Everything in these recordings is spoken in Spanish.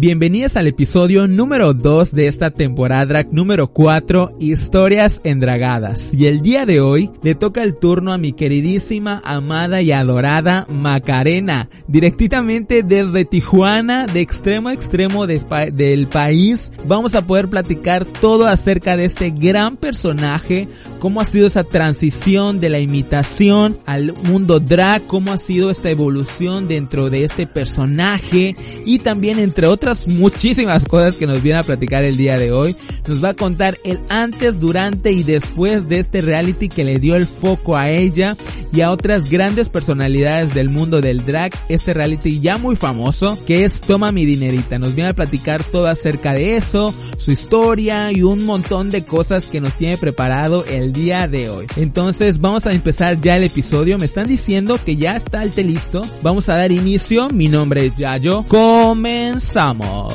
Bienvenidos al episodio número 2 de esta temporada número 4, Historias Endragadas. Y el día de hoy le toca el turno a mi queridísima, amada y adorada Macarena, directamente desde Tijuana, de extremo a extremo del país. Vamos a poder platicar todo acerca de este gran personaje, cómo ha sido esa transición de la imitación al mundo drag, cómo ha sido esta evolución dentro de este personaje y también entre otras muchísimas cosas que nos viene a platicar el día de hoy. Nos va a contar el antes, durante y después de este reality que le dio el foco a ella y a otras grandes personalidades del mundo del drag. Este reality ya muy famoso que es Toma mi dinerita. Nos viene a platicar todo acerca de eso, su historia y un montón de cosas que nos tiene preparado el día de hoy. Entonces vamos a empezar ya el episodio. Me están diciendo que ya está el listo. Vamos a dar inicio. Mi nombre es Yayo. Comenzamos.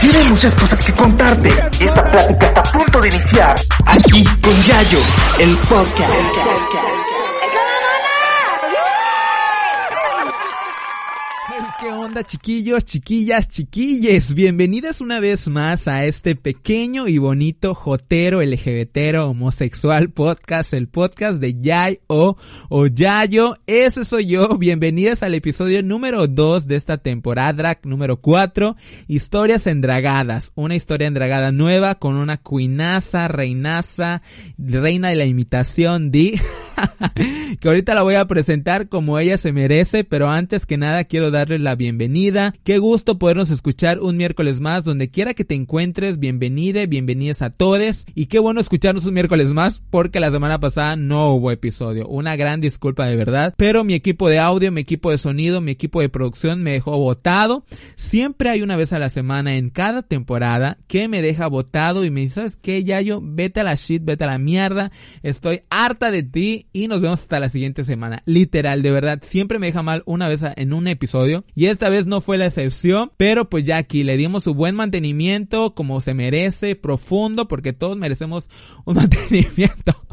Tiene muchas cosas que contarte. Esta plática está a punto de iniciar. Aquí con Yayo, el podcast. ¿Qué onda chiquillos, chiquillas, chiquilles? Bienvenidas una vez más a este pequeño y bonito jotero LGBT homosexual podcast, el podcast de Yay o, o Yayo. Ese soy yo. Bienvenidas al episodio número 2 de esta temporada, número 4, Historias Endragadas. Una historia endragada nueva con una cuinaza, reinaza, reina de la imitación de... que ahorita la voy a presentar como ella se merece, pero antes que nada quiero darle la bienvenida. Qué gusto podernos escuchar un miércoles más, donde quiera que te encuentres, bienvenida, bienvenidas a todos. Y qué bueno escucharnos un miércoles más, porque la semana pasada no hubo episodio. Una gran disculpa de verdad, pero mi equipo de audio, mi equipo de sonido, mi equipo de producción me dejó votado. Siempre hay una vez a la semana en cada temporada que me deja votado y me dice, ¿sabes qué, Yayo? Vete a la shit, vete a la mierda. Estoy harta de ti y nos vemos hasta la siguiente semana. Literal, de verdad, siempre me deja mal una vez en un episodio y esta vez no fue la excepción, pero pues ya aquí le dimos su buen mantenimiento como se merece, profundo, porque todos merecemos un mantenimiento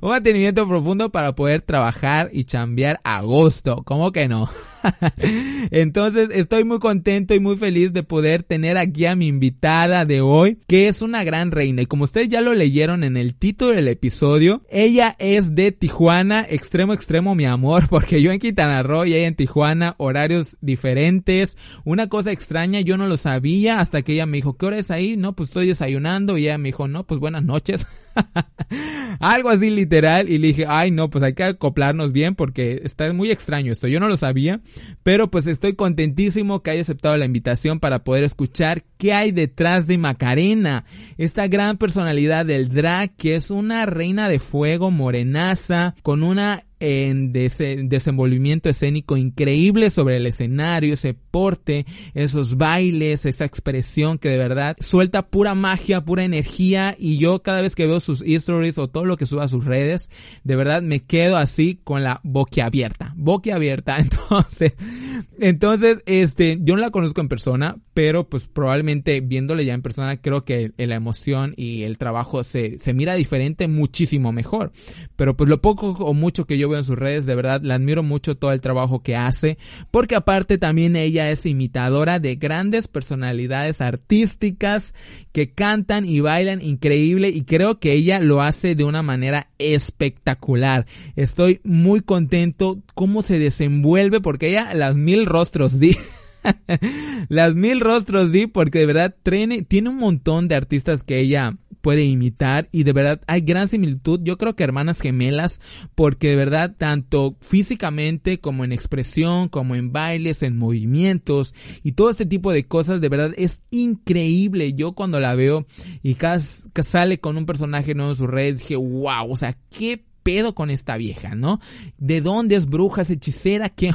un mantenimiento profundo para poder trabajar y chambear a gusto. ¿Cómo que no? Entonces estoy muy contento y muy feliz de poder tener aquí a mi invitada de hoy, que es una gran reina. Y como ustedes ya lo leyeron en el título del episodio, ella es de Tijuana, extremo extremo mi amor, porque yo en Quintana Roo y ella en Tijuana, horarios diferentes. Una cosa extraña, yo no lo sabía hasta que ella me dijo, ¿qué hora es ahí? No, pues estoy desayunando y ella me dijo, no, pues buenas noches. Algo así literal y le dije, ay no, pues hay que acoplarnos bien porque está muy extraño esto, yo no lo sabía, pero pues estoy contentísimo que haya aceptado la invitación para poder escuchar qué hay detrás de Macarena, esta gran personalidad del drag que es una reina de fuego morenaza con una en desenvolvimiento escénico increíble sobre el escenario, ese porte, esos bailes, esa expresión que de verdad suelta pura magia, pura energía y yo cada vez que veo sus stories o todo lo que suba a sus redes, de verdad me quedo así con la boquiabierta, boquiabierta. Entonces, entonces, este, yo no la conozco en persona, pero pues probablemente viéndole ya en persona creo que la emoción y el trabajo se, se mira diferente muchísimo mejor. Pero pues lo poco o mucho que yo en sus redes, de verdad, la admiro mucho todo el trabajo que hace, porque aparte también ella es imitadora de grandes personalidades artísticas que cantan y bailan increíble y creo que ella lo hace de una manera espectacular. Estoy muy contento cómo se desenvuelve porque ella las mil rostros di las mil rostros di porque de verdad tiene, tiene un montón de artistas que ella puede imitar y de verdad hay gran similitud. Yo creo que hermanas gemelas porque de verdad tanto físicamente como en expresión, como en bailes, en movimientos y todo este tipo de cosas de verdad es increíble. Yo cuando la veo y cada, sale con un personaje nuevo en su red dije wow, o sea, qué pedo con esta vieja, ¿no? ¿De dónde es bruja, es hechicera? ¿Qué?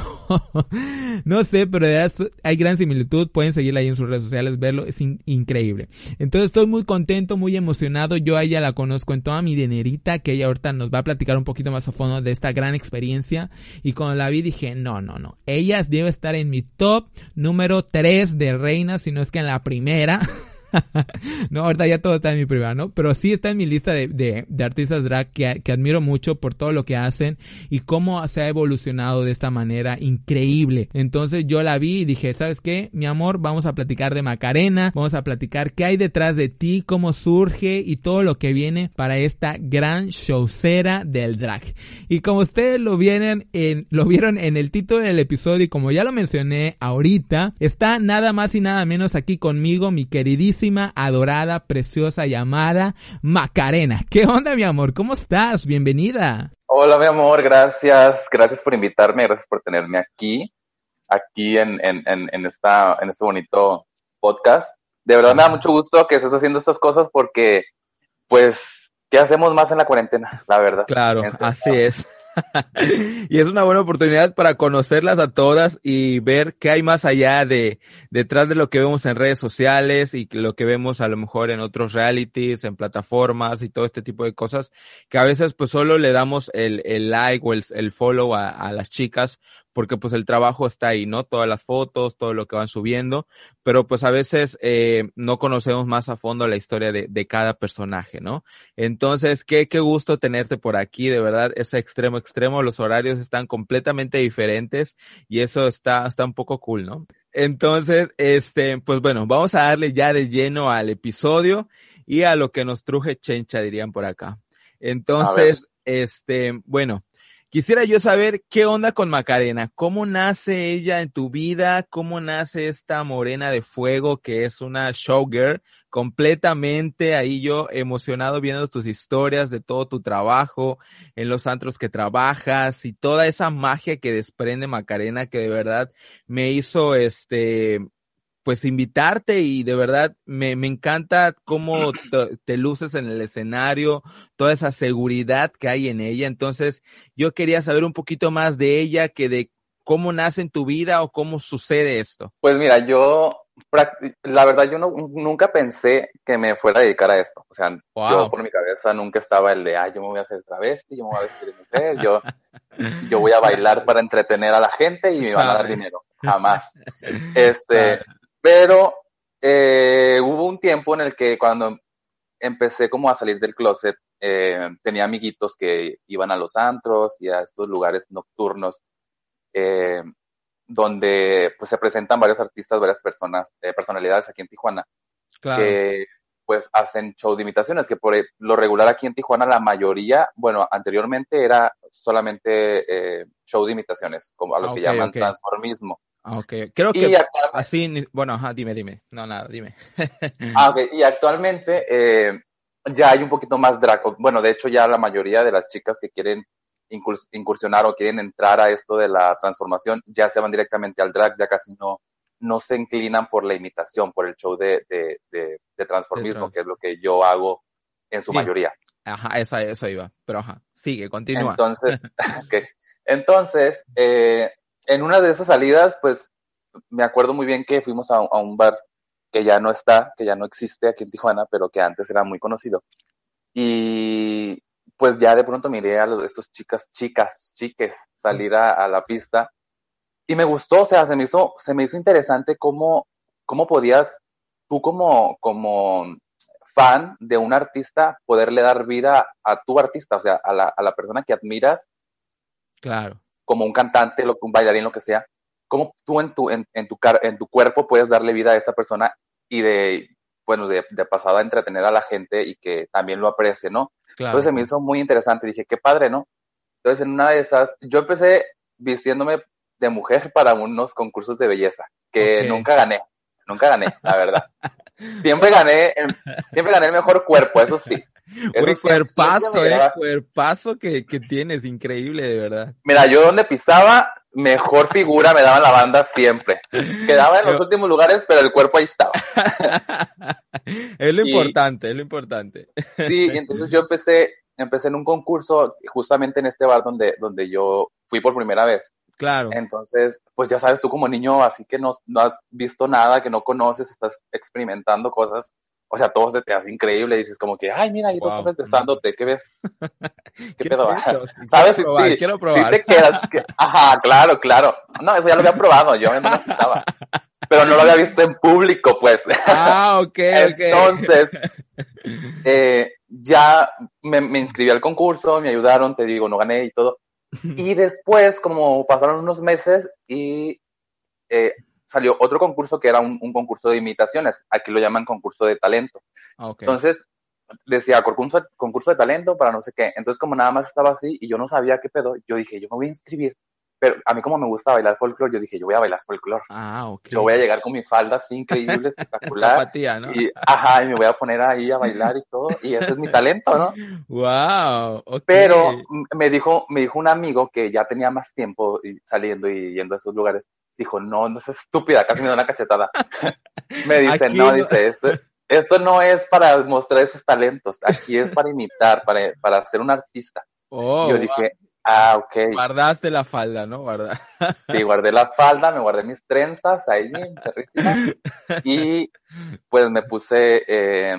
no sé, pero de hay gran similitud. Pueden seguirla ahí en sus redes sociales, verlo. Es increíble. Entonces estoy muy contento, muy emocionado. Yo a ella la conozco en toda mi dinerita, que ella ahorita nos va a platicar un poquito más a fondo de esta gran experiencia. Y cuando la vi dije, no, no, no. Ella debe estar en mi top número 3 de reinas, si no es que en la primera. no, ahorita ya todo está en mi privada, ¿no? Pero sí está en mi lista de, de, artistas drag que, que, admiro mucho por todo lo que hacen y cómo se ha evolucionado de esta manera increíble. Entonces yo la vi y dije, ¿sabes qué? Mi amor, vamos a platicar de Macarena, vamos a platicar qué hay detrás de ti, cómo surge y todo lo que viene para esta gran showcera del drag. Y como ustedes lo vieron en, lo vieron en el título del episodio y como ya lo mencioné ahorita, está nada más y nada menos aquí conmigo mi queridísima, adorada, preciosa llamada Macarena. ¿Qué onda, mi amor? ¿Cómo estás? Bienvenida. Hola, mi amor, gracias. Gracias por invitarme, gracias por tenerme aquí, aquí en, en, en, esta, en este bonito podcast. De verdad me da mucho gusto que estés haciendo estas cosas porque, pues, ¿qué hacemos más en la cuarentena? La verdad. Claro, así es. y es una buena oportunidad para conocerlas a todas y ver qué hay más allá de detrás de lo que vemos en redes sociales y lo que vemos a lo mejor en otros realities, en plataformas y todo este tipo de cosas que a veces pues solo le damos el, el like o el, el follow a, a las chicas porque pues el trabajo está ahí, ¿no? Todas las fotos, todo lo que van subiendo, pero pues a veces eh, no conocemos más a fondo la historia de, de cada personaje, ¿no? Entonces, qué, qué gusto tenerte por aquí, de verdad, es extremo, extremo, los horarios están completamente diferentes y eso está, está un poco cool, ¿no? Entonces, este, pues bueno, vamos a darle ya de lleno al episodio y a lo que nos truje chencha, dirían por acá. Entonces, este, bueno, Quisiera yo saber qué onda con Macarena, cómo nace ella en tu vida, cómo nace esta morena de fuego que es una showgirl, completamente ahí yo emocionado viendo tus historias de todo tu trabajo, en los antros que trabajas y toda esa magia que desprende Macarena que de verdad me hizo este pues invitarte y de verdad me, me encanta cómo te, luces en el escenario, toda esa seguridad que hay en ella. Entonces, yo quería saber un poquito más de ella que de cómo nace en tu vida o cómo sucede esto. Pues mira, yo, la verdad, yo no, nunca pensé que me fuera a dedicar a esto. O sea, yo por mi cabeza nunca estaba el de, ah, yo me voy a hacer travesti, yo me voy a vestir de mujer, yo, yo voy a bailar para entretener a la gente y me van a dar dinero. Jamás. Este, pero eh, hubo un tiempo en el que cuando empecé como a salir del closet, eh, tenía amiguitos que iban a los antros y a estos lugares nocturnos eh, donde pues se presentan varios artistas, varias personas, personalidades aquí en Tijuana que pues hacen show de imitaciones, que por lo regular aquí en Tijuana la mayoría, bueno, anteriormente era solamente show de imitaciones, como a lo que llaman transformismo. Ah, ok, creo que así, bueno, ajá, dime, dime, no, nada, dime. ah, ok, y actualmente eh, ya hay un poquito más drag, bueno, de hecho ya la mayoría de las chicas que quieren incursionar o quieren entrar a esto de la transformación ya se van directamente al drag, ya casi no, no se inclinan por la imitación, por el show de, de, de, transformismo, que es lo que yo hago en su mayoría. Ajá, esa, eso iba, pero ajá, sigue, continúa. Entonces, okay. Entonces, eh, en una de esas salidas, pues me acuerdo muy bien que fuimos a, un bar que ya no está, que ya no existe aquí en Tijuana, pero que antes era muy conocido. Y pues ya de pronto miré a los, estos chicas, chicas, chiques salir a, la pista y me gustó, o sea, se me hizo, se me hizo interesante cómo, cómo podías tú como, como fan de un artista poderle dar vida a tu artista, o sea, a la, a la persona que admiras. Claro como un cantante, un bailarín, lo que sea, cómo tú en tu, en, tu, en tu cuerpo puedes darle vida a esa persona y de, bueno, de, de pasada entretener a la gente y que también lo aprecie, ¿no? Entonces se me hizo muy interesante, dije, qué padre, ¿no? Entonces en una de esas, yo empecé vistiéndome de mujer para unos concursos de belleza, que nunca gané, nunca gané, la verdad. Siempre gané, siempre gané el mejor cuerpo, eso sí. Un cuerpazo, eh, cuerpazo que, que tienes, increíble, de verdad. Mira, yo donde pisaba, mejor figura me daban la banda siempre. Quedaba en los últimos lugares, pero el cuerpo ahí estaba. es lo importante, es lo importante. Sí, y entonces yo empecé, empecé en un concurso justamente en este bar donde, donde yo fui por primera vez. Claro. Entonces, pues ya sabes, tú como niño, así que no, no has visto nada, que no conoces, estás experimentando cosas o sea, todo se te hace increíble, dices como que, ay, mira, hay dos hombres besándote, ¿qué ves? ¿Qué, pedo? ¿Sabes? Quiero probar, quiero probar. te quedas, ajá, claro, claro. No, eso ya lo había probado, yo no necesitaba. pero no lo había visto en público, pues. Ah, ok, ok. Entonces, eh, ya me, me, inscribí al concurso, me ayudaron, te digo, no gané y todo. Y después, como pasaron unos meses y eh, salió otro concurso que era un, un, concurso de imitaciones, aquí lo llaman concurso de talento. Ah, okay. Entonces, decía concurso, concurso de talento para no sé qué. Entonces, como nada más estaba así y yo no sabía qué pedo, yo dije, yo me voy a inscribir pero a mí como me gusta bailar folclore, yo dije, yo voy a bailar folclore. Ah. Yo voy a llegar con mi falda así increíble, espectacular. Tapatía, ¿no? Y, ajá, y me voy a poner ahí a bailar y todo, y ese es mi talento, ¿no? Wow, okay. Pero me dijo, me dijo un amigo que ya tenía más tiempo saliendo y yendo a esos lugares, dijo, no, no seas estúpida, casi me da una cachetada. me dice, no, no. dice, esto, esto no es para mostrar esos talentos, aquí es para imitar, para, para ser un artista. Oh, yo dije, Ah, ok. Guardaste la falda, ¿no? Guarda. Sí, guardé la falda, me guardé mis trenzas ahí. Y pues me puse, eh,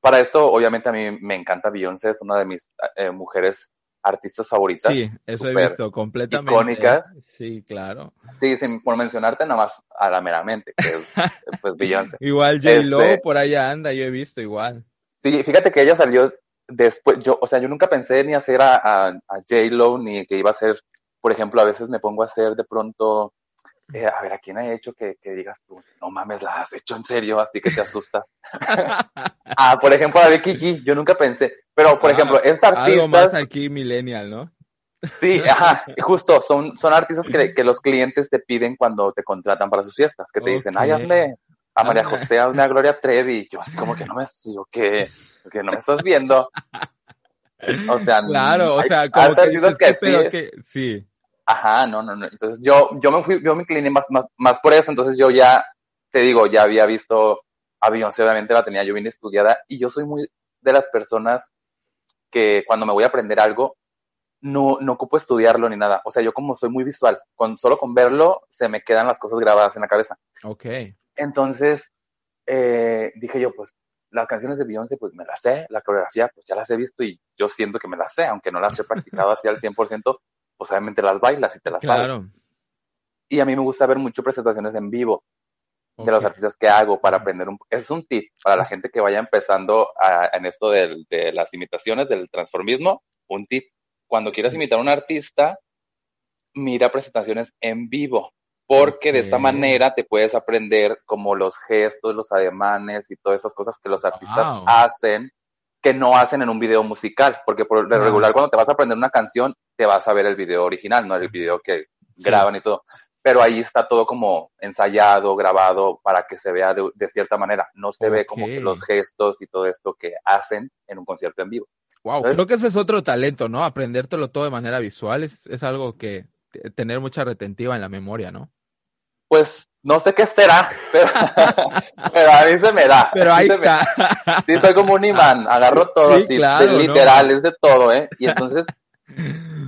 para esto obviamente a mí me encanta Beyoncé, es una de mis eh, mujeres artistas favoritas. Sí, eso he visto, completamente. Icónicas. Sí, claro. Sí, sin, por mencionarte nada más a la meramente, que es pues Beyoncé. igual J-Lo este, por allá anda, yo he visto igual. Sí, fíjate que ella salió después, yo, o sea, yo nunca pensé ni hacer a, a, a J-Lo, ni que iba a ser, por ejemplo, a veces me pongo a hacer de pronto, eh, a ver, ¿a quién ha hecho que, que, digas tú, no mames, la has hecho en serio, así que te asustas? ah, por ejemplo, a Becky G, yo nunca pensé, pero por ah, ejemplo, es artista. Algo más aquí millennial, ¿no? Sí, ajá, justo, son, son artistas que, que los clientes te piden cuando te contratan para sus fiestas, que te okay. dicen, ay, hazme a María José, hazme a Gloria Trevi, yo así como que no me, yo que que no me estás viendo. O sea, claro, o sea, como que, que, que, sí. que, sí. Ajá, no, no, no. Entonces yo, yo me fui, yo me incliné más, más, más por eso. Entonces yo ya, te digo, ya había visto a Beyoncé, obviamente la tenía yo bien estudiada. Y yo soy muy de las personas que cuando me voy a aprender algo, no, no ocupo estudiarlo ni nada. O sea, yo como soy muy visual, con, solo con verlo se me quedan las cosas grabadas en la cabeza. Ok. Entonces, eh, dije yo, pues las canciones de Beyoncé, pues me las sé, la coreografía, pues ya las he visto y yo siento que me las sé, aunque no las he practicado así al 100%, pues obviamente las bailas y te las claro. sabes. Y a mí me gusta ver mucho presentaciones en vivo okay. de los artistas que hago para aprender un... Es un tip para la gente que vaya empezando a, en esto de, de las imitaciones, del transformismo, un tip. Cuando quieras imitar a un artista, mira presentaciones en vivo porque okay. de esta manera te puedes aprender como los gestos, los ademanes y todas esas cosas que los artistas wow. hacen que no hacen en un video musical, porque por de regular cuando te vas a aprender una canción te vas a ver el video original, no el video que sí. graban y todo, pero ahí está todo como ensayado, grabado para que se vea de, de cierta manera, no se okay. ve como que los gestos y todo esto que hacen en un concierto en vivo. Wow, Entonces, creo que ese es otro talento, ¿no? Aprendértelo todo de manera visual es, es algo que tener mucha retentiva en la memoria, ¿no? Pues no sé qué será, pero, pero a mí se me da. Pero ahí está. Me, sí, soy como un imán, agarro todo, sí, así, claro, de, literal, ¿no? es de todo, ¿eh? Y entonces,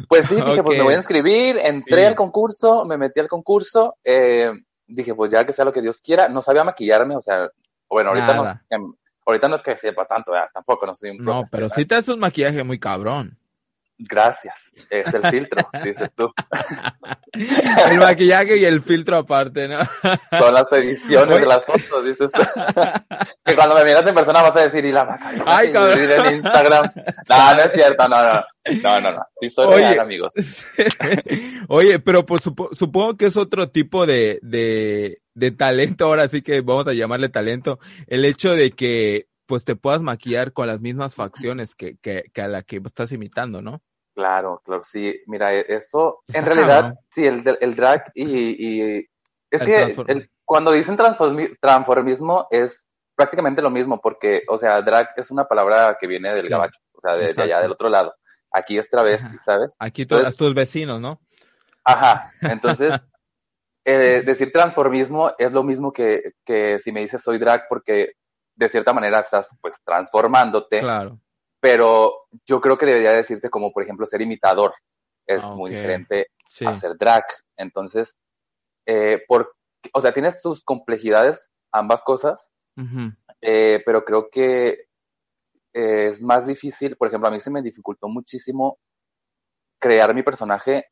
pues sí, dije, okay. pues me voy a inscribir, entré sí. al concurso, me metí al concurso, eh, dije, pues ya que sea lo que Dios quiera, no sabía maquillarme, o sea, bueno, ahorita no, ahorita no es que sepa tanto, ¿verdad? tampoco, no soy un No, pero sí te haces un maquillaje muy cabrón. Gracias, es el filtro, dices tú. el maquillaje y el filtro aparte, ¿no? Son las ediciones de las fotos, dices tú. que cuando me miras en persona vas a decir, y la maquillaje Ay, cabrón. en Instagram. No, no es cierto, no, no. No, no, no. Sí soy Oye, real, amigos. Oye, pero pues, supo, supongo que es otro tipo de, de, de talento, ahora sí que vamos a llamarle talento, el hecho de que pues te puedas maquillar con las mismas facciones que, que, que a la que estás imitando, ¿no? Claro, claro, sí. Mira, e, eso, en realidad, ¿no? sí, el, el drag y, y es el que el, cuando dicen transformismo es prácticamente lo mismo, porque, o sea, drag es una palabra que viene del sí, gabacho, o sea, de, de, allá del otro lado. Aquí es travesti. ¿sabes? Aquí todos tus vecinos, ¿no? Ajá, entonces, eh, decir transformismo es lo mismo que, que si me dices soy drag, porque de cierta manera estás pues transformándote. Claro. Pero yo creo que debería decirte como, por ejemplo, ser imitador. Es okay. muy diferente sí. a ser drag. Entonces, eh, por, o sea, tienes sus complejidades, ambas cosas, uh -huh. eh, pero creo que eh, es más difícil, por ejemplo, a mí se me dificultó muchísimo crear mi personaje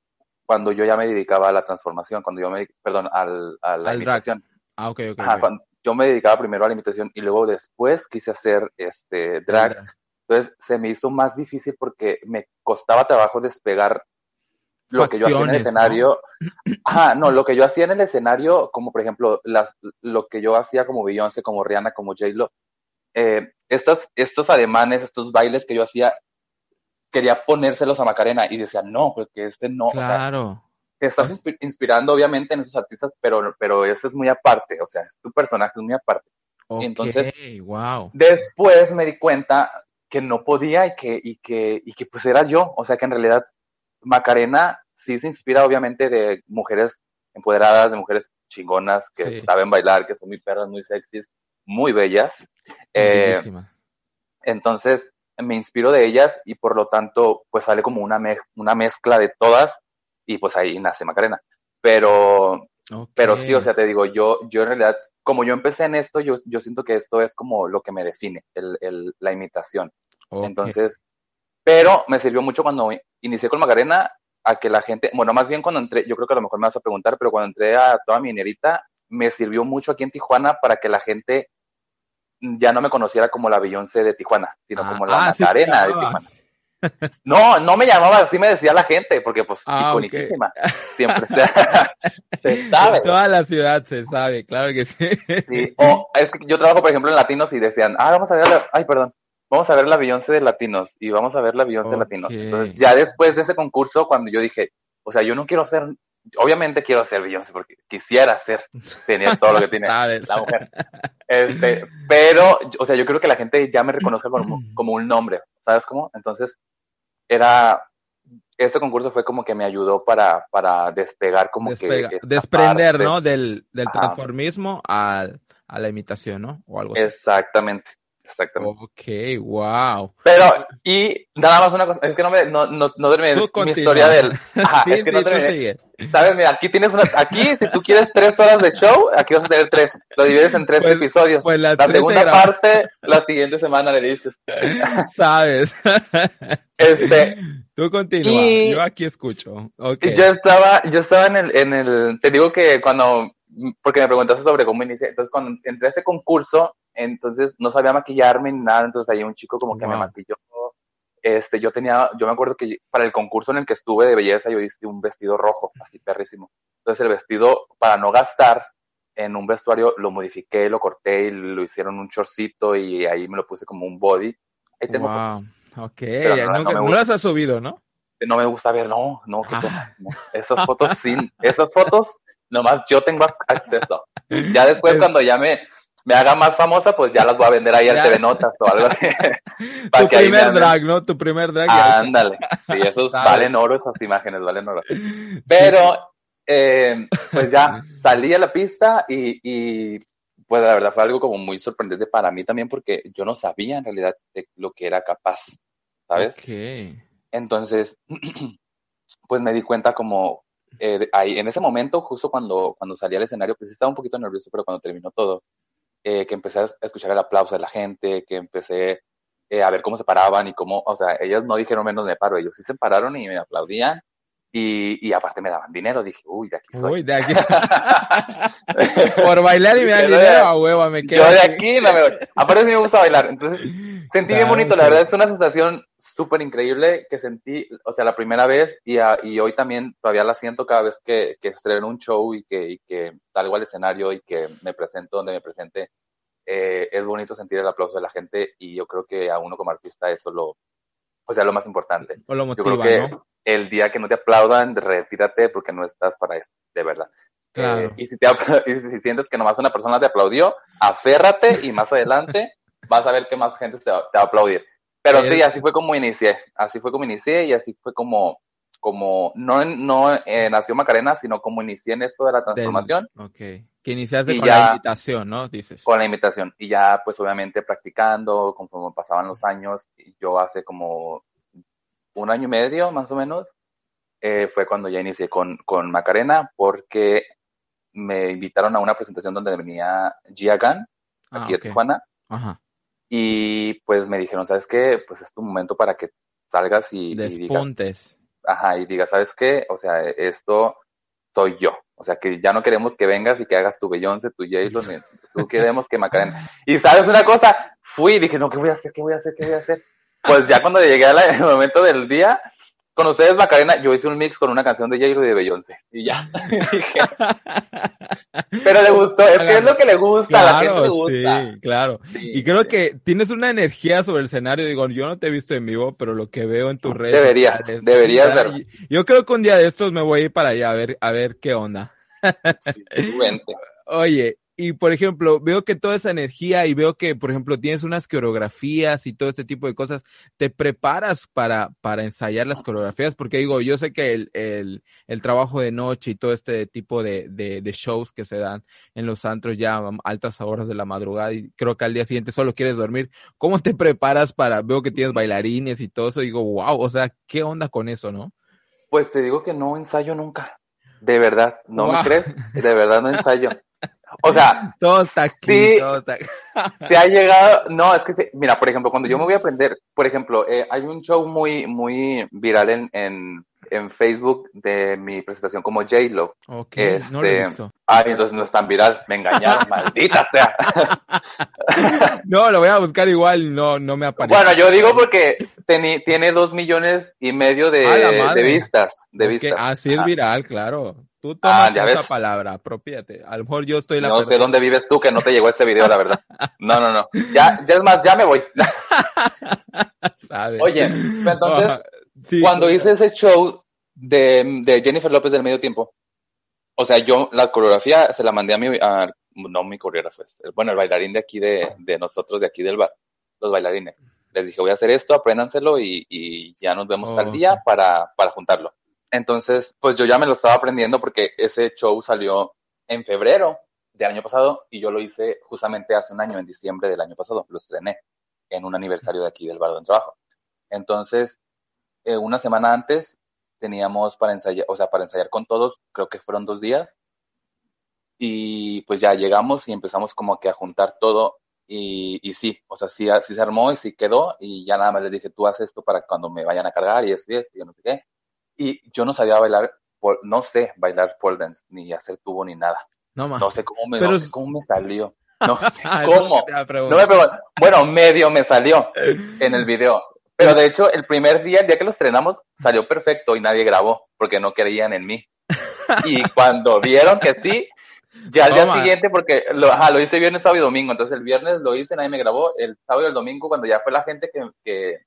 cuando yo ya me dedicaba a la transformación, cuando yo me, perdón, al, a la al imitación. Ah, ok, ok. Ajá, yo me dedicaba primero a la imitación y luego después quise hacer este drag. Entonces se me hizo más difícil porque me costaba trabajo despegar lo que yo hacía en el escenario. Ajá, no, lo que yo hacía en el escenario, como por ejemplo, las, lo que yo hacía como Beyoncé, como Rihanna, como J-Lo, eh, estos, estos ademanes, estos bailes que yo hacía, quería ponérselos a Macarena y decía, no, porque este no. Claro. Te estás inspirando obviamente en esos artistas, pero, pero eso es muy aparte, o sea, es tu personaje es muy aparte. Entonces, wow. después me di cuenta que no podía y que, y que, y que pues era yo, o sea que en realidad Macarena sí se inspira obviamente de mujeres empoderadas, de mujeres chingonas que saben bailar, que son muy perras, muy sexys, muy bellas. Eh, entonces me inspiro de ellas y por lo tanto pues sale como una, una mezcla de todas y pues ahí nace Macarena. Pero, pero sí, o sea, te digo, yo, yo en realidad, como yo empecé en esto, yo, yo siento que esto es como lo que me define, el, el, la imitación. Entonces, pero me sirvió mucho cuando inicié con Macarena a que la gente, bueno, más bien cuando entré, yo creo que a lo mejor me vas a preguntar, pero cuando entré a toda mi minerita, me sirvió mucho aquí en Tijuana para que la gente ya no me conociera como la Beyoncé de Tijuana, sino ah, como la ah, Macarena de Tijuana. No, no me llamaba así, me decía la gente, porque pues ah, Siempre se, sabe. toda la ciudad se sabe, claro que sí. sí. O es que yo trabajo, por ejemplo, en latinos y decían, ah, vamos a ver, ay, perdón, vamos a ver la Beyoncé de latinos y vamos a ver la Beyoncé de latinos. Entonces, ya después de ese concurso, cuando yo dije, o sea, yo no quiero ser, obviamente quiero ser Beyoncé porque quisiera ser, tenía todo lo que tiene la mujer. Este, pero, o sea, yo creo que la gente ya me reconoce como, un nombre, ¿sabes cómo? Entonces, era, este concurso fue como que me ayudó para, para despegar como que... Desprender, ¿no? Del, del transformismo a la imitación, ¿no? O algo así. Exactamente. Exactamente. Ok, wow. Pero, y nada más una cosa, es que no me, no, no, no terminé mi historia del, ajá, es que no terminé. Sabes, mira, aquí tienes una, aquí, si tú quieres tres horas de show, aquí vas a tener tres, lo divides en tres pues, episodios. Pues la, segunda parte, la siguiente semana le dices. Sabes. Este. Tú continúa, yo aquí escucho. Okay. Yo estaba, yo estaba en el, en el, te digo que cuando, porque me preguntaste sobre cómo inicié, entonces cuando entré a ese concurso, entonces no sabía maquillarme ni nada, entonces ahí un chico como que me maquilló. Este, yo tenía, yo me acuerdo que para el concurso en el que estuve de belleza yo hice un vestido rojo, así perrísimo. Entonces el vestido, para no gastar en un vestuario, lo modifiqué, lo corté y lo hicieron un chorcito y ahí me lo puse como un body. Ahí tengo fotos. Ok, no, no, las has subido, ¿no? No me gusta ver, no, no, ah. esas fotos sí, esas fotos nomás yo tengo acceso. Ya después cuando ya me, me haga más famosa, pues ya las voy a vender ahí al TV Notas o algo así. tu primer drag, ¿no? Tu primer drag. Ándale. Sí, esos valen oro, esas imágenes valen oro. Pero, eh, pues ya salí a la pista y, y, pues la verdad fue algo como muy sorprendente para mí también porque yo no sabía en realidad de lo que era capaz, ¿sabes? Okay. Entonces, pues me di cuenta como eh, ahí, en ese momento, justo cuando, cuando salí al escenario, pues estaba un poquito nervioso, pero cuando terminó todo, eh, que empecé a escuchar el aplauso de la gente, que empecé eh, a ver cómo se paraban y cómo, o sea, ellas no dijeron menos me paro, ellos sí se pararon y me aplaudían y, y aparte me daban dinero, dije, uy, de aquí soy. Uy, de aquí Por bailar y me dan dinero, a huevo, me quedo. Yo de aquí no me voy. Aparte a mí me gusta bailar, entonces sentí bien bonito, la verdad es una sensación súper increíble que sentí, o sea, la primera vez y, y hoy también todavía la siento cada vez que, que estreno un show y que, y que salgo al escenario y que me presento donde me presente. Eh, es bonito sentir el aplauso de la gente y yo creo que a uno como artista eso lo, o sea, lo más importante. lo yo creo que el día que no te aplaudan, retírate porque no estás para esto, de verdad. Eh, y, si te, y si sientes que nomás una persona te aplaudió, aférrate y más adelante vas a ver que más gente te va, a aplaudir. Pero sí, así fue como inicié, así fue como inicié y así fue como, como no, no eh, nació Macarena, sino como inicié en esto de la transformación. ok, que iniciaste con la imitación, ¿no? Dices. Con la imitación. Y ya, pues obviamente practicando, conforme pasaban los años, yo hace como un año y medio más o menos, eh, fue cuando ya inicié con, con Macarena, porque me invitaron a una presentación donde venía Gia Gunn, ah, aquí de Tijuana. Y pues me dijeron, ¿sabes qué? Pues es tu momento para que salgas y, y digas. Ajá, y digas, ¿sabes qué? O sea, esto soy yo. O sea, que ya no queremos que vengas y que hagas tu Beyoncé, tu J-Lo, tú queremos que Macarena. Y sabes una cosa, fui y dije, no, ¿qué voy a hacer? ¿Qué voy a hacer? ¿Qué voy a hacer? Pues ya cuando llegué al momento del día, con ustedes Macarena, yo hice un mix con una canción de J-Lo y de Beyoncé. Y ya. Pero le gustó, es que es lo que le gusta, a la gente le gusta. Sí, claro. y creo que tienes una energía sobre el escenario. Digo, yo no te he visto en vivo, pero lo que veo en tus redes. Deberías, deberías verlo. Yo creo que un día de estos me voy a ir para allá a ver, a ver qué onda. Sí, Oye, y por ejemplo, veo que toda esa energía y veo que, por ejemplo, tienes unas coreografías y todo este tipo de cosas, ¿te preparas para, para ensayar las coreografías? Porque digo, yo sé que el, el, el trabajo de noche y todo este tipo de, de, de, shows que se dan en los antros ya a altas horas de la madrugada y creo que al día siguiente solo quieres dormir, ¿cómo te preparas para, veo que tienes bailarines y todo eso, digo, wow, o sea, ¿qué onda con eso, no? Pues te digo que no ensayo nunca. De verdad, ¿no me crees? De verdad no ensayo. O sea, todo está aquí, Se ha llegado, no, es que, mira, por ejemplo, cuando yo me voy a aprender, por ejemplo, eh, hay un show muy, muy viral en, en, en, Facebook de mi presentación como J-Lo. Ok, este, no lo he visto. Ay, entonces no es tan viral, me engañaron, maldita sea. no, lo voy a buscar igual, no, no me aparece. Bueno, yo digo porque tiene dos millones y medio de, de vistas, de vistas. Ah, sí es viral, claro. Tú tomas ah, esa palabra, apropiate. A lo mejor yo estoy la No sé dónde vives tú que no te llegó este video, la verdad. No, no, no. Ya, ya es más, ya me voy. Oye, entonces, cuando hice ese show de, de, Jennifer López del medio tiempo, o sea, yo la coreografía se la mandé a mi, a, no mi coreógrafo, bueno, el bailarín de aquí de, de nosotros, de aquí del bar, los bailarines. Les dije, voy a hacer esto, apréndanselo y, y ya nos vemos tal día para, para juntarlo. Entonces, pues yo ya me lo estaba aprendiendo porque ese show salió en febrero del año pasado y yo lo hice justamente hace un año, en diciembre del año pasado, lo estrené en un aniversario de aquí del bar donde trabajo. Entonces, eh, una semana antes teníamos para ensayar, o sea, para ensayar con todos, creo que fueron dos días. Y pues ya llegamos y empezamos como que a juntar todo y, y sí, o sea, sí, sí se armó y sí quedó y ya nada más les dije, tú haces esto para cuando me vayan a cargar y esto y esto y no sé qué y yo no sabía bailar, no sé bailar pole dance, ni hacer tubo, ni nada. No, no sé cómo me, no sé cómo me salió. No sé cómo. no me bueno, medio me salió en el video. Pero de hecho, el primer día, el día que lo estrenamos, salió perfecto y nadie grabó porque no creían en mí. Y cuando vieron que sí, ya al día siguiente, porque lo, ajá, lo hice viernes, sábado y domingo. Entonces el viernes lo hice, nadie me grabó. El sábado y el domingo, cuando ya fue la gente que, que,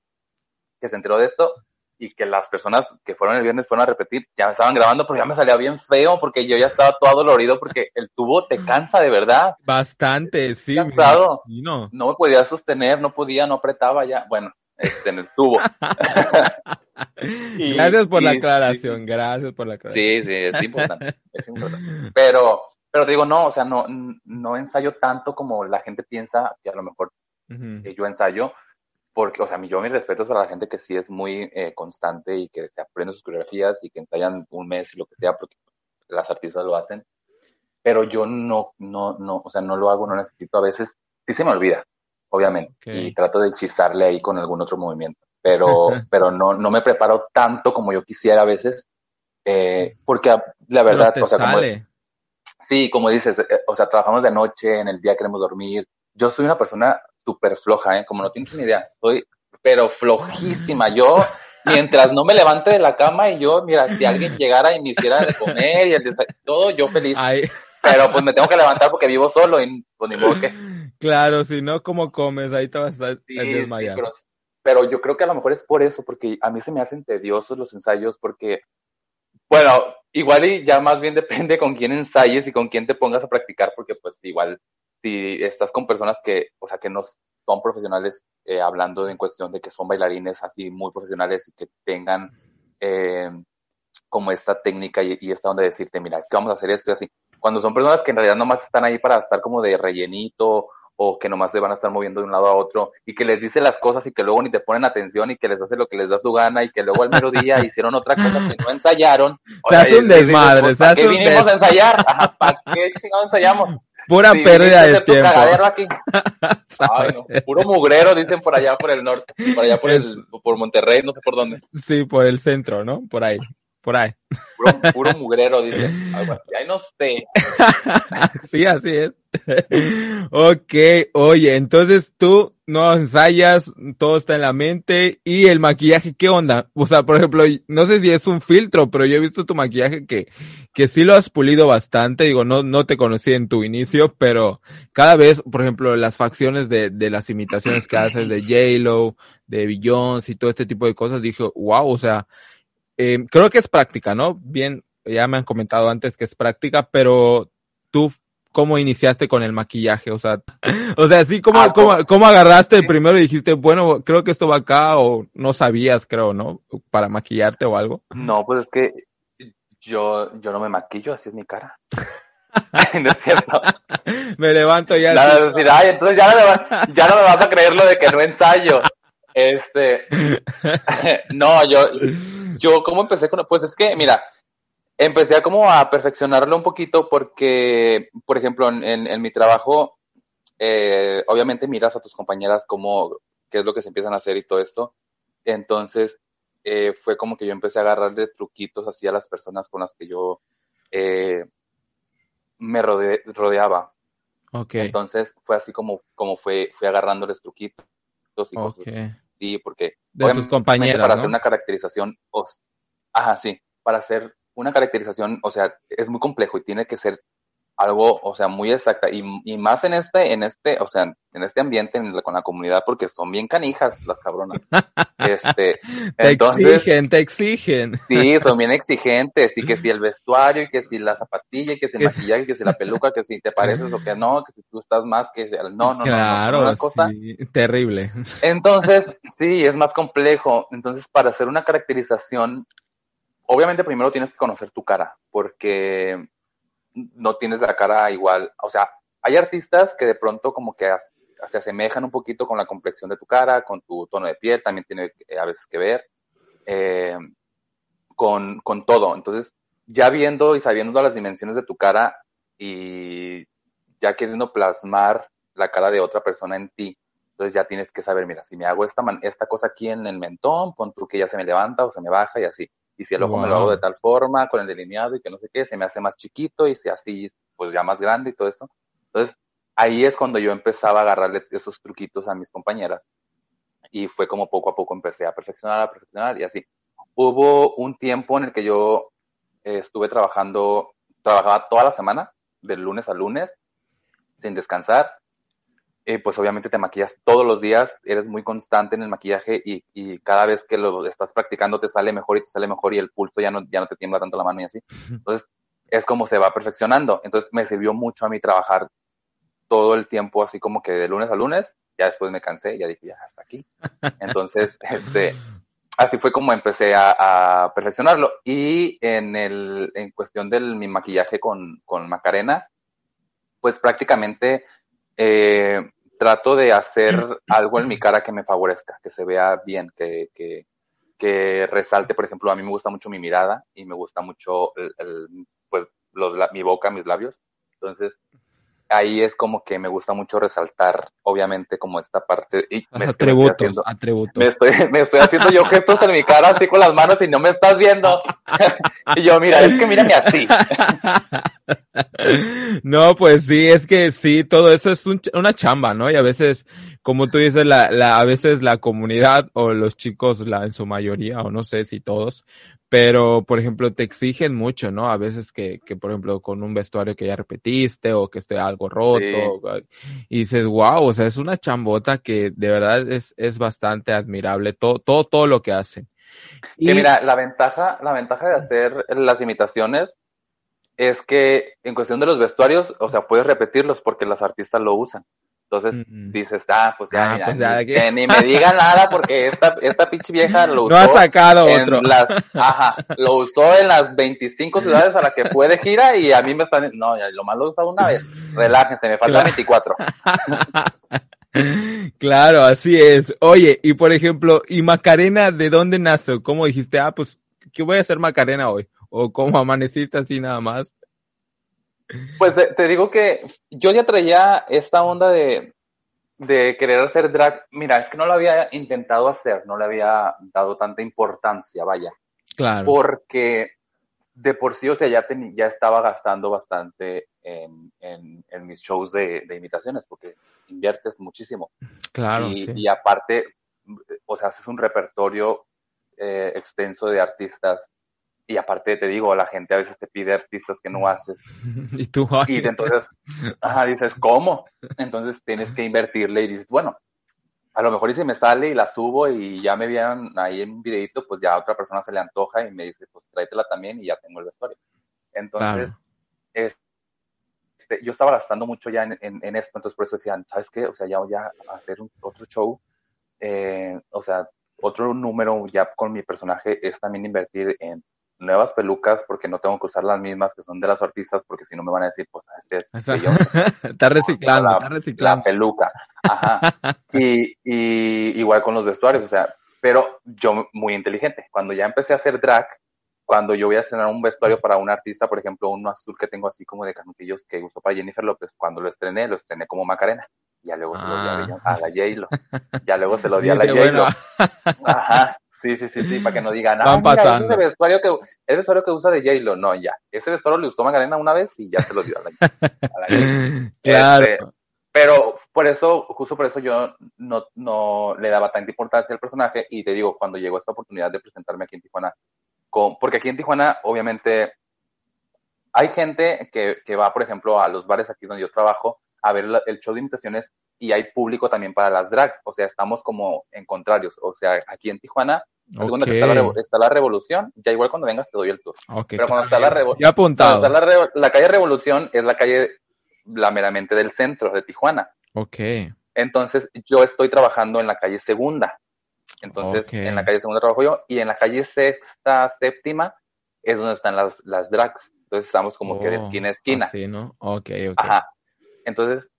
que se enteró de esto, y que las personas que fueron el viernes fueron a repetir, ya me estaban grabando, pero ya me salía bien feo porque yo ya estaba todo dolorido porque el tubo te cansa de verdad. Bastante, sí. Cansado. No. no me podía sostener, no podía, no apretaba ya. Bueno, este, en el tubo. gracias por la aclaración, gracias por la aclaración. Sí, sí, es importante, es importante. Pero, pero te digo, no, o sea, no, no ensayo tanto como la gente piensa que a lo mejor yo ensayo porque, o sea, yo mis respetos para la gente que sí es muy eh, constante y que se aprende sus coreografías y que ensayan un mes y lo que sea, porque las artistas lo hacen, pero yo no, no, no, o sea, no lo hago, no necesito, a veces sí se me olvida, obviamente, y trato de chistarle ahí con algún otro movimiento, pero, pero no, no me preparo tanto como yo quisiera a veces, eh, porque la verdad, o sea, como, sí, como dices, eh, o sea, trabajamos de noche, en el día queremos dormir, yo soy una persona súper floja, ¿eh? Como no tienes ni idea. Estoy, pero flojísima. Yo, mientras no me levante de la cama y yo, mira, si alguien llegara y me hiciera de comer y el todo, yo feliz. Pero pues me tengo que levantar porque vivo solo y pues ni modo que. Claro, si no, ¿cómo comes? Ahí te vas a desmayar. pero, pero yo creo que a lo mejor es por eso, porque a mí se me hacen tediosos los ensayos porque, bueno, igual y ya más bien depende con quién ensayes y con quién te pongas a practicar, porque pues igual si estás con personas que, o sea, que no son profesionales, eh, hablando en cuestión de que son bailarines así muy profesionales y que tengan eh, como esta técnica y, y, esta onda de decirte, mira, es que vamos a hacer esto y así. Cuando son personas que en realidad nomás están ahí para estar como de rellenito o que nomás se van a estar moviendo de un lado a otro y que les dice las cosas y que luego ni te ponen atención y que les hace lo que les da su gana y que luego al mero día hicieron otra cosa que no ensayaron. Se hace un desmadre, se hace un vinimos a ensayar? ¿Para qué chingados ensayamos? Pura pérdida de tiempo. Aquí. puro mugrero, dicen por allá por el norte, por allá por, el, por Monterrey, no sé por dónde. Sí, por el centro, ¿no? Por ahí. por ahí. Puro, mugrero, dice. Algo así. Ay, no sé. sí, así es. ok, oye, entonces tú no ensayas, todo está en la mente y el maquillaje, ¿qué onda? O sea, por ejemplo, no sé si es un filtro, pero yo he visto tu maquillaje que, que sí lo has pulido bastante, digo, no, no te conocí en tu inicio, pero cada vez, por ejemplo, las facciones de, de las imitaciones que haces de J-Lo, de Beyoncé y todo este tipo de cosas, dije, wow, o sea, eh, creo que es práctica, ¿no? Bien, ya me han comentado antes que es práctica, pero tú, ¿cómo iniciaste con el maquillaje? O sea, o sea, sí, ¿cómo, ah, cómo, cómo agarraste primero y dijiste, bueno, creo que esto va acá o no sabías, creo, ¿no? Para maquillarte o algo. No, pues es que yo, yo no me maquillo, así es mi cara. no es cierto. me levanto ya. decir, ay, entonces ya no, me ya no me vas a creer lo de que no ensayo. Este, no, yo, yo, ¿cómo empecé con? Pues es que, mira, empecé a como a perfeccionarlo un poquito porque, por ejemplo, en, mi trabajo, eh, obviamente miras a tus compañeras cómo, qué es lo que se empiezan a hacer y todo esto. Entonces, eh, fue como que yo empecé a agarrarle truquitos así a las personas con las que yo eh, me rodeaba. Okay. Entonces, fue así como, como fue, fui agarrándoles truquitos y cosas Sí, porque de tus compañeros para hacer una caracterización, ajá, sí, para hacer una caracterización, o sea, es muy complejo y tiene que ser algo, o sea, muy exacta y, y más en este, en este, o sea, en este ambiente con la comunidad porque son bien canijas las cabronas. Este, te exigen, te exigen. Sí, son bien exigentes y que si el vestuario y que si la zapatilla y que si el maquillaje, que si la peluca, que si te pareces o que no, que si tú estás más que no, no, claro, no, no, cosa. Sí, terrible. Entonces, sí, es más complejo. Entonces, para hacer una caracterización, obviamente primero tienes que conocer tu cara porque no tienes la cara igual. O sea, hay artistas que de pronto como que se asemejan un poquito con la complexión de tu cara, con tu tono de piel, también tiene eh, a veces que ver, eh, con, todo. Entonces, ya viendo y sabiendo las dimensiones de tu cara y ya queriendo plasmar la cara de otra persona en ti, entonces ya tienes que saber, mira, si me hago esta, esta cosa aquí en el mentón, pon tú que ya se me levanta o se me baja y así. Y si el ojo me lo hago de tal forma, con el delineado y que no sé qué, se me hace más chiquito y si así, pues ya más grande y todo eso. Entonces, ahí es cuando yo empezaba a agarrarle esos truquitos a mis compañeras. Y fue como poco a poco empecé a perfeccionar, a perfeccionar y así. Hubo un tiempo en el que yo eh, estuve trabajando, trabajaba toda la semana, de lunes a lunes, sin descansar eh, pues obviamente te maquillas todos los días, eres muy constante en el maquillaje y, y, cada vez que lo estás practicando te sale mejor y te sale mejor y el pulso ya no, ya no te tiembla tanto la mano y así. Entonces, es como se va perfeccionando. Entonces, me sirvió mucho a mí trabajar todo el tiempo así como que de lunes a lunes. Ya después me cansé, ya dije, ya, hasta aquí. Entonces, este, así fue como empecé a, a, perfeccionarlo. Y en el, en cuestión de mi maquillaje con, con Macarena, pues prácticamente eh, trato de hacer algo en mi cara que me favorezca, que se vea bien, que, que, que resalte, por ejemplo, a mí me gusta mucho mi mirada y me gusta mucho el, pues los, mi boca, mis labios. Entonces, ahí es como que me gusta mucho resaltar, obviamente, como esta parte. Y me atributos, estoy haciendo, atributos. Me estoy, me estoy haciendo yo gestos en mi cara así con las manos y no me estás viendo. y yo, mira, es que mírame así. no, pues sí, es que sí, todo eso es una chamba, ¿no? Y a veces, como tú dices, la, la, a veces la comunidad o los chicos, la, en su mayoría, o no sé si todos, pero por ejemplo te exigen mucho, ¿no? A veces que, que por ejemplo con un vestuario que ya repetiste o que esté algo roto y dices, wow, o sea, es una chambota que de verdad es, es bastante admirable todo, todo, todo lo que hacen. Y mira, la ventaja, la ventaja de hacer las imitaciones es que en cuestión de los vestuarios, o sea, puedes repetirlos porque las artistas lo usan. Entonces dices, ah, pues ya, ah, pues que ni me diga nada porque esta, esta pinche vieja lo usó. No ha sacado en otro. Las, ajá, lo usó en las 25 ciudades a las que fue de gira y a mí me están, no, ya, lo más lo he usado una vez. Relájense, me faltan 24. claro, así es. Oye, y por ejemplo, ¿y Macarena de dónde nace? ¿Cómo dijiste, ah, pues, ¿qué voy a hacer Macarena hoy? ¿O cómo amaneciste así nada más? Pues te digo que yo ya traía esta onda de, de querer hacer drag. Mira, es que no lo había intentado hacer, no le había dado tanta importancia, vaya. Claro. Porque de por sí, o sea, ya, ya estaba gastando bastante en, en, mis shows de, de, imitaciones, porque inviertes muchísimo. Claro. Y, y aparte, o sea, haces un repertorio eh, extenso de artistas. Y aparte te digo, la gente a veces te pide artistas que no haces. y tú, y entonces, ajá, dices, ¿cómo? Entonces tienes que invertirle y dices, bueno, a lo mejor y si me sale y la subo y ya me vieron ahí en un videito, pues ya a otra persona se le antoja y me dice, pues tráetela también y ya tengo el vestuario. Entonces, este, yo estaba gastando mucho ya en, en, esto, entonces por eso decían, ¿sabes qué? O sea, ya voy a hacer un, otro show, eh, o sea, otro número ya con mi personaje es también invertir en nuevas pelucas porque no tengo que usar las mismas que son de las artistas porque si no me van a decir, pues este es... está reciclando, la, está reciclando. La peluca. Ajá. y, y igual con los vestuarios, o sea, pero yo muy inteligente. Cuando ya empecé a hacer drag, cuando yo voy a estrenar un vestuario para un artista, por ejemplo, uno azul que tengo así como de canutillos que uso para Jennifer López, cuando lo estrené, lo estrené como Macarena. Ya luego se lo di a, ah. la J-Lo. Ya luego se lo di a la J-Lo. Ajá. Sí, sí, sí, sí, para que no digan, ah, mira, ese vestuario que, ese vestuario que usa de J-Lo. No, ya. Ese vestuario le gustó Macarena una vez y ya se lo dio a la, a Claro. Este, pero por eso, justo por eso yo no, no le daba tanta importancia al personaje y te digo, cuando llegó esta oportunidad de presentarme aquí en Tijuana, con, porque aquí en Tijuana, obviamente, hay gente que, que va, por ejemplo, a los bares aquí donde yo trabajo a ver el show de imitaciones y hay público también para las drags. O sea, estamos como en contrarios. O sea, aquí en Tijuana, segunda que está la, está la, Revolución, ya igual cuando vengas te doy el tour. Pero cuando está la Revolución, apuntado. La, la, calle Revolución es la calle la meramente del centro de Tijuana. Ok. Entonces, yo estoy trabajando en la calle Segunda. Entonces, en la calle Segunda trabajo yo y en la calle Sexta, Séptima es donde están las, las drags. Entonces, estamos como que de oh, esquina a esquina. Sí, ¿no? Ok, ok. Ajá. Entonces,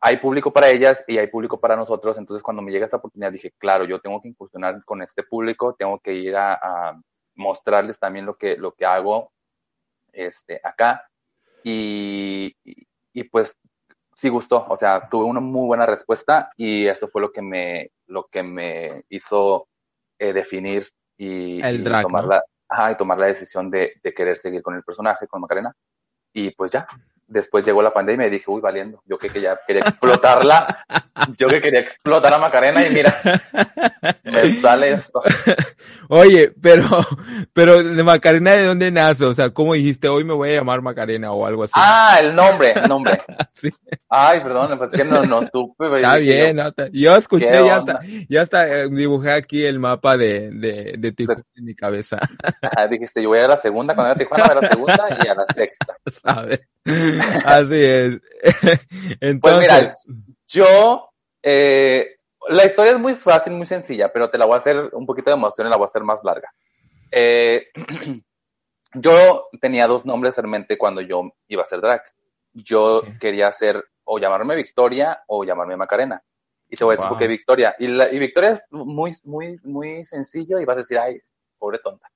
hay público para ellas y hay público para nosotros. Entonces, cuando me llega esta oportunidad, dije, claro, yo tengo que incursionar con este público, tengo que ir a, mostrarles también lo que, lo que hago este, acá. Y, y, pues sí gustó, o sea, tuve una muy buena respuesta y eso fue lo que me, lo que me hizo eh, definir y, tomar la, y tomar la decisión de, de, querer seguir con el personaje, con Macarena. Y pues ya, después llegó la pandemia y dije, uy, valiendo, yo que, ya quería explotarla, yo que quería explotar a Macarena y mira, me sale esto. Oye, pero, pero de Macarena, ¿de dónde nace? O sea, ¿cómo dijiste, hoy me voy a llamar Macarena o algo así? Ah, el nombre, el nombre. sí. Ay, perdón, pues que no, no supe. Está bien, yo, escuché, ya hasta, ya hasta eh, dibujé aquí el mapa de, de, de Tijuana en mi cabeza. Ah, dijiste, yo voy a la segunda, cuando era Tijuana, voy a la segunda y a la sexta. ¿Sabes? Así es. Entonces... Pues mira, yo, eh, la historia es muy fácil, muy sencilla, pero te la voy a hacer un poquito de emoción y la voy a hacer más larga. Eh, yo tenía dos nombres en mente cuando yo iba a ser drag. Yo quería ser o llamarme Victoria o llamarme Macarena. Y te voy a decir por qué Victoria. Y, la, y Victoria es muy, muy, muy sencillo y vas a decir, ay, pobre tonta.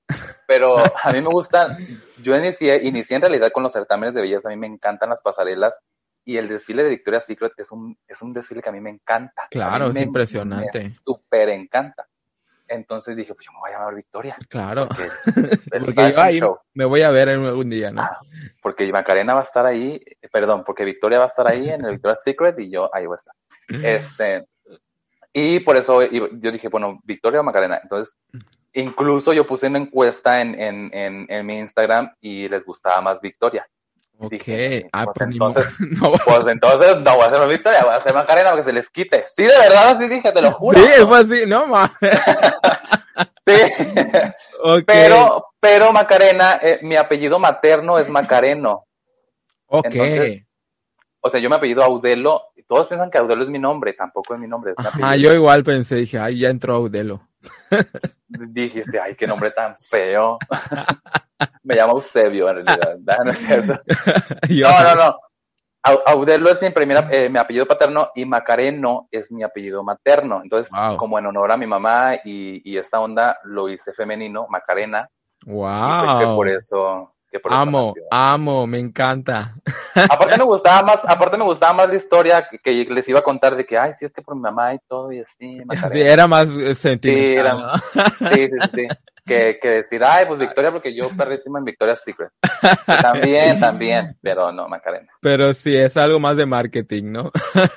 Pero a mí me gustan, yo inicié, inicié en realidad con los certámenes de belleza, a mí me encantan las pasarelas y el desfile de Victoria's Secret es un, es un desfile que a mí me encanta. Claro, es impresionante. Me súper encanta. Entonces dije, pues yo me voy a llamar Victoria. Claro. Porque, me voy a ver en algún día, ¿no? Ah, porque Macarena va a estar ahí, perdón, porque Victoria va a estar ahí en el Victoria's Secret y yo ahí voy a estar. Este, y por eso yo dije, bueno, Victoria o Macarena. Entonces, incluso yo puse una encuesta en, en, en, en mi Instagram y les gustaba más Victoria. Ok, ah, pues, entonces, no. pues entonces no voy a hacer Victoria, voy a hacer Macarena porque se les quite. Sí, de verdad así dije, te lo juro. Sí, fue así, no más. sí. Okay. Pero, pero Macarena, eh, mi apellido materno es Macareno. Ok. Entonces, o sea, yo me apellido Audelo, y todos piensan que Audelo es mi nombre, tampoco es mi nombre. Ah, yo igual pensé, dije, ay, ya entró Audelo. Dijiste, ay, qué nombre tan feo. Me llamo Eusebio, en realidad. No, no, no, Audelo es mi, primera, eh, mi apellido paterno y Macareno es mi apellido materno. Entonces, como en honor a mi mamá y, y, esta onda, lo hice femenino, Macarena. Wow. Y por eso amo, amo, me encanta. Aparte me gustaba más, aparte me gustaba más la historia que, les iba a contar de que, ay, sí, es que por mi mamá y todo y así. era más sentimental. Sí, sí, sí, sí, que, que decir, ay, pues Victoria, porque yo perrísima en Victoria's Secret. también, también, pero no, Macarena. Pero sí, es algo más de marketing, ¿no?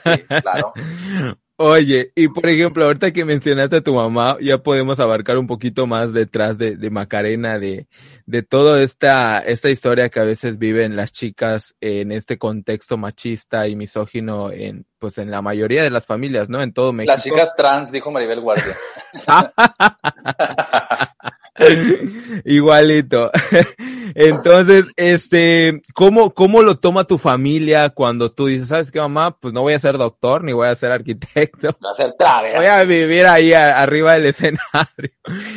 Sí, claro. Oye, y por ejemplo, ahorita que mencionaste a tu mamá, ya podemos abarcar un poquito más detrás de, de Macarena, de, de toda esta, esta historia que a veces viven las chicas en este contexto machista y misógino en, pues en la mayoría de las familias, ¿no? En todo México. Las chicas trans, dijo Maribel Guardia. Igualito. Entonces, este, ¿cómo, ¿cómo lo toma tu familia cuando tú dices, sabes qué, mamá? Pues no voy a ser doctor ni voy a ser arquitecto. Voy a ser. Voy a vivir ahí arriba del escenario.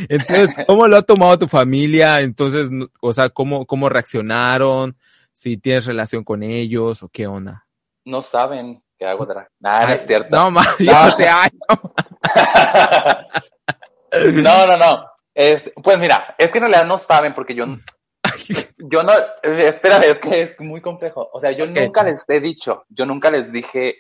Entonces, ¿cómo lo ha tomado tu familia? Entonces, o sea, ¿cómo, cómo reaccionaron? Si tienes relación con ellos o qué onda. No saben que hago drag. Nah, no es cierto. No, ma, yo No. sé, ay, no. No, no, no. Es, pues mira, es que en realidad no saben porque yo, yo no, espera, es que es muy complejo. O sea, yo nunca les he dicho, yo nunca les dije,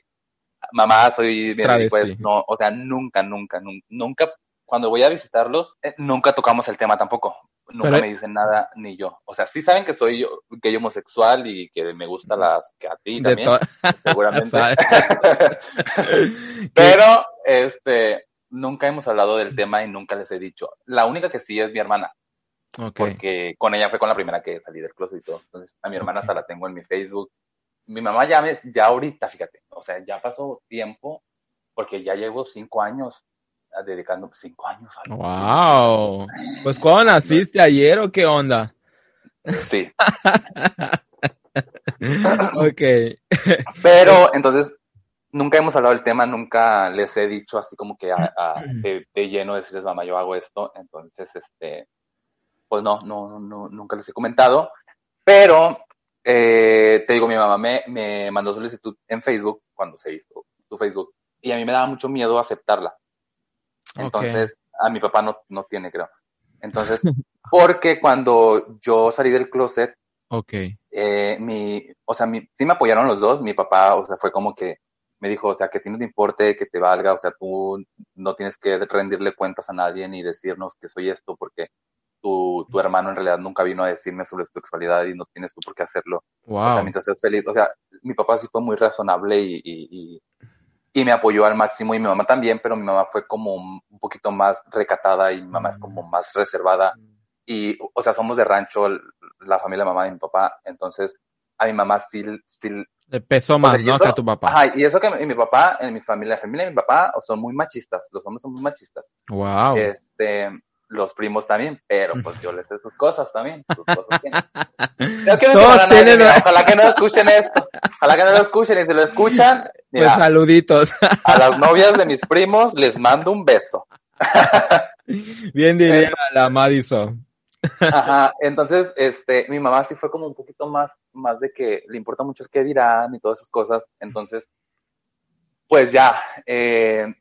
mamá, soy mi Travesti. pues no, o sea, nunca, nunca, nunca, nunca, cuando voy a visitarlos, eh, nunca tocamos el tema tampoco. Nunca Pero- me dicen nada, ni yo. O sea, sí saben que soy yo, gay homosexual y que me gustan las, que a ti también, seguramente. Pero, este, nunca hemos hablado del tema y nunca les he dicho. La única que sí es mi hermana, Ok. porque con ella fue con la primera que salí del closet y todo. Entonces, a mi hermana Ok. hasta la tengo en mi Facebook. Mi mamá ya me, ya ahorita, fíjate, o sea, ya pasó tiempo, porque ya llevo cinco años ah, dedicando cinco años. a- Wow. Pues ¿cuándo naciste ayer o qué onda? Sí. Ok. Pero, entonces, nunca hemos hablado del tema, nunca les he dicho así como que a- a- de, de lleno decirles, mamá, yo hago esto. Entonces, este, pues no, no, no, nunca les he comentado. Pero, eh, te digo, mi mamá me, me mandó solicitud en Facebook cuando se hizo su Facebook y a mí me daba mucho miedo aceptarla. Entonces, a mi papá no, no tiene, creo. Entonces, porque cuando yo salí del closet, Ok. eh, mi, o sea, mi, sí me apoyaron los dos, mi papá, o sea, fue como que me dijo, o sea, que a ti no te importe, que te valga, o sea, tú no tienes que rendirle cuentas a nadie ni decirnos que soy esto, porque tu, tu hermano en realidad nunca vino a decirme sobre tu sexualidad y no tienes tú por qué hacerlo. O sea, Wow. mientras seas feliz, o sea, mi papá sí fue muy razonable y, y, y, y me apoyó al máximo y mi mamá también, pero mi mamá fue como un poquito más recatada y mi mamá es como más reservada y, o sea, somos de rancho, la familia de mamá y mi papá, entonces a mi mamá sí, sí Le pesó o más, sea, ¿no? eso- Que a tu papá. Ajá, y eso que mi, mi papá, en mi familia, la familia de mi papá son muy machistas, los hombres son muy machistas, Wow. este, los primos también, pero pues yo les sé sus cosas también, sus cosas tienen. Creo que Todos tienen- mira, ojalá que no escuchen esto, ojalá que no lo escuchen y si lo escuchan, Pues mira, saluditos. a las novias de mis primos les mando un beso. Bien diría la Madison. Ajá, entonces, este, mi mamá sí fue como un poquito más, más de que le importa mucho el qué dirán y todas esas cosas. Entonces, pues ya, eh,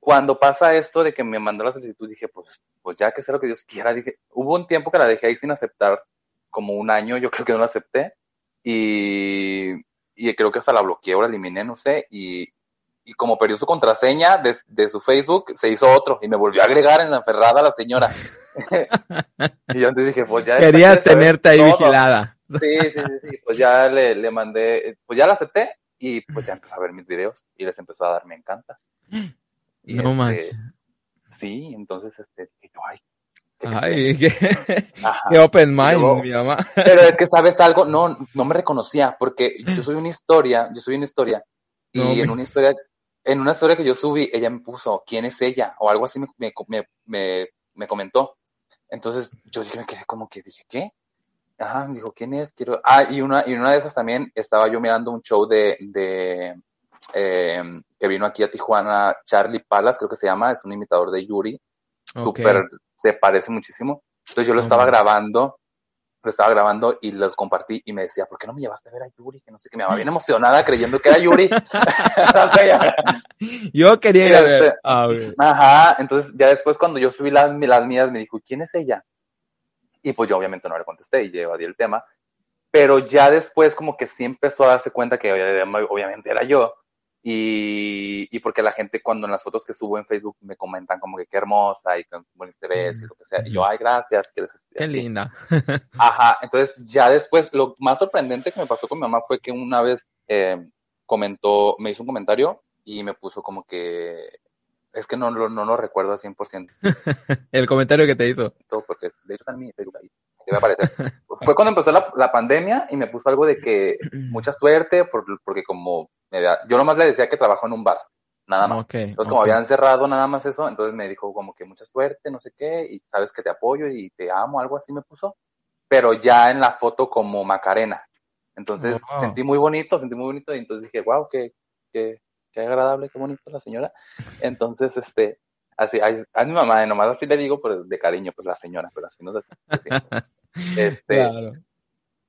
cuando pasa esto de que me mandó la solicitud, dije, pues, pues ya que sea lo que Dios quiera, dije, hubo un tiempo que la dejé ahí sin aceptar, como un año, yo creo que no la acepté, y, y creo que hasta la bloqueé o la eliminé, no sé, y, y como perdió su contraseña de, de su Facebook, se hizo otro, y me volvió a agregar en la enferrada la señora. y yo antes dije, pues ya. Quería tenerte ahí todo. vigilada. Sí, sí, sí, sí, pues ya le, le mandé, pues ya la acepté, y pues ya empezó a ver mis videos, y les empezó a dar me encanta. Y No este, manches. Sí, entonces, este, yo, ay. qué Ay, qué, open mind, Luego- mi mamá. Pero es que, ¿sabes algo? No, no me reconocía, porque yo soy una historia, yo soy una historia, y No, en una historia, en una historia que yo subí, ella me puso, ¿quién es ella? O algo así me, me, me, me comentó. Entonces, yo dije, me quedé como que dije, ¿qué? Ajá, me dijo, ¿quién es? Quiero... Ah, y una, y una de esas también, estaba yo mirando un show de, de, eh, que vino aquí a Tijuana, Charlie Palas, creo que se llama, es un imitador de Yuri, Ok. súper, se parece muchísimo. Entonces yo lo estaba grabando, lo estaba grabando y los compartí y me decía, ¿por qué no me llevaste a ver a Yuri? Que no sé qué, me mamá bien emocionada creyendo que era Yuri. Yo quería ir a ver. Este- Ah. Ajá, entonces ya después cuando yo subí las, las mías me dijo, ¿quién es ella? Y pues yo obviamente no le contesté y evadí el tema. Pero ya después como que sí empezó a darse cuenta que obviamente era yo. Y, y, porque la gente cuando en las fotos que subo en Facebook me comentan como que qué hermosa y cómo te ves y lo que sea. Y yo, ay, gracias. Que qué linda. Ajá, entonces ya después, lo más sorprendente que me pasó con mi mamá fue que una vez eh, comentó, me hizo un comentario y me puso como que, es que no, no, no lo recuerdo al 100%. El comentario que te hizo. Todo, porque de hecho está en mi Facebook ahí. Debe aparecer. fue cuando empezó la, la, pandemia y me puso algo de que mucha suerte, por, porque como yo nomás le decía que trabajó en un bar, nada más. entonces, como habían cerrado nada más eso, entonces me dijo como que mucha suerte, no sé qué, y sabes que te apoyo y te amo, algo así me puso. Pero ya en la foto como Macarena. Entonces sentí muy bonito, sentí muy bonito, y entonces dije, wow, qué, qué, qué agradable, qué bonito la señora. Entonces, este, así, a, mi mamá, nomás así le digo, pero de cariño, pues la señora, pero así no es así. Este, claro.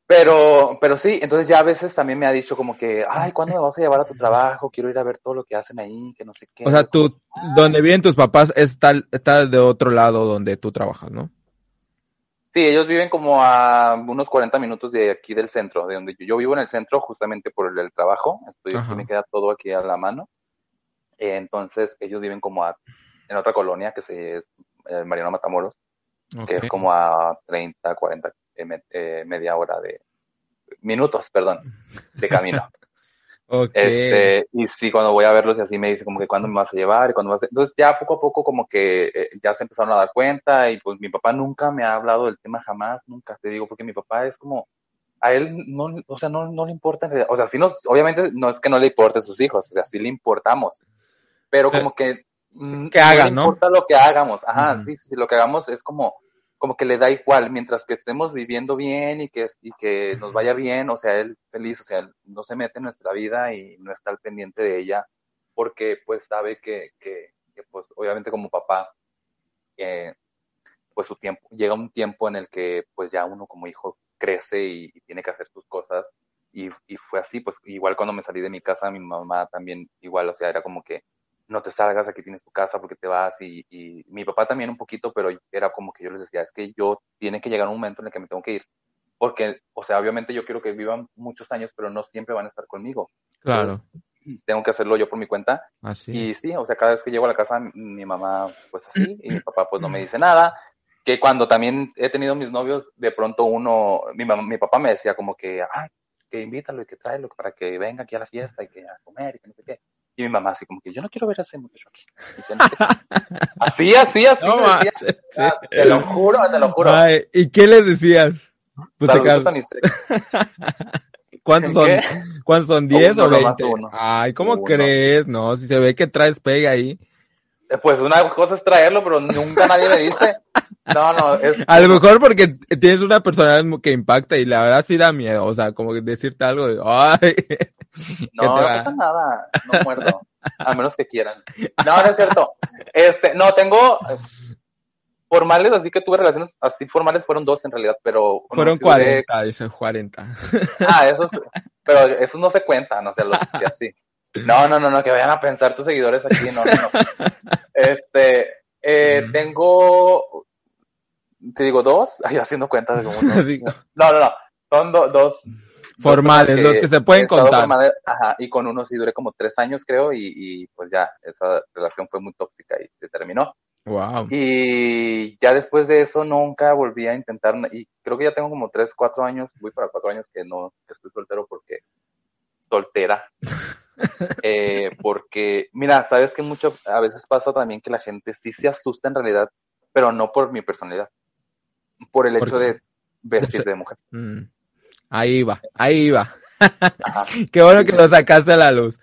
Pero, pero sí, entonces ya a veces también me ha dicho como que, ay, ¿cuándo me vas a llevar a tu trabajo? Quiero ir a ver todo lo que hacen ahí, que no sé qué. O sea, tú, donde viven tus papás está, está de otro lado donde tú trabajas, ¿no? Sí, ellos viven como a unos 40 minutos de aquí del centro, de donde yo, yo vivo en el centro justamente por el, trabajo, estoy, aquí me queda todo aquí a la mano. entonces ellos viven como a, en otra colonia que se es eh, Mariano Matamoros, que es como a 30, 40 eh, eh, media hora de minutos, perdón, de camino. Este, y sí, cuando voy a verlos y así me dice como que cuándo me vas a llevar cuándo vas a... Entonces ya poco a poco como que eh, ya se empezaron a dar cuenta y pues mi papá nunca me ha hablado del tema jamás, nunca, te digo, porque mi papá es como, a él no, o sea, no, no le importa, o sea, sí nos, obviamente no es que no le importe a sus hijos, o sea, sí le importamos, pero como que... Mm, que haga, ¿no? Le importa lo que hagamos, ajá, sí, sí, sí, lo que hagamos es como como que le da igual, mientras que estemos viviendo bien y que, y que nos vaya bien, o sea, él feliz, o sea, no se mete en nuestra vida y no está al pendiente de ella, porque pues sabe que, que, pues obviamente como papá, eh, pues su tiempo, llega un tiempo en el que pues ya uno como hijo crece y, tiene que hacer sus cosas y, y, fue así, pues igual cuando me salí de mi casa, mi mamá también igual, o sea, era como que no te salgas, aquí tienes tu casa porque te vas y, y, mi papá también un poquito, pero era como que yo les decía, es que yo tiene que llegar un momento en el que me tengo que ir, porque, o sea, obviamente yo quiero que vivan muchos años, pero no siempre van a estar conmigo. Claro. tengo que hacerlo yo por mi cuenta. Así. Y sí, o sea, cada vez que llego a la casa, mi mamá, pues así, y mi papá, pues no me dice nada. Que cuando también he tenido mis novios, de pronto uno, mi, mamá, mi papá me decía como que, ay, que invítalo y que tráelo para que venga aquí a la fiesta y que a comer y que no sé qué. Y mi mamá así como que yo no quiero ver a ese muchacho aquí. así, así, así. Ah, te lo juro, te lo juro. ¿Y qué les decías? Pues ¿Cuántos son? ¿Cuántos son? ¿10 o 20? Ay, ¿cómo crees? No, si se ve que traes pega ahí. Pues una cosa es traerlo, pero nunca nadie me dice. No, no, es... A lo mejor porque tienes una personalidad que impacta y la verdad sí da miedo, o sea, como decirte algo de, ay. No, no pasa nada, no muerdo, a menos que quieran. No, no es cierto. Este, no, tengo formales, así que tuve relaciones así formales, fueron dos en realidad, pero... Fueron 40, dice 40. Ah, esos, pero esos no se cuentan, o sea, los que así. No, no, no, no, que vayan a pensar tus seguidores aquí, no, no, no. Este, eh, tengo te digo dos, ahí haciendo cuentas de como no, no, no, son dos formales, los que se pueden contar. ajá, y con uno sí duré como tres años, creo, y, y, pues ya, esa relación fue muy tóxica y se terminó. Wow. Y ya después de eso nunca volví a intentar, y creo que ya tengo como tres, cuatro años, voy para cuatro años que no, que estoy soltero porque, soltera. Eh, porque, mira, sabes que mucho, a veces pasa también que la gente sí se asusta en realidad, pero no por mi personalidad por el hecho de vestir de mujer. Mm. Ahí va, ahí va. Qué bueno que lo sacaste a la luz.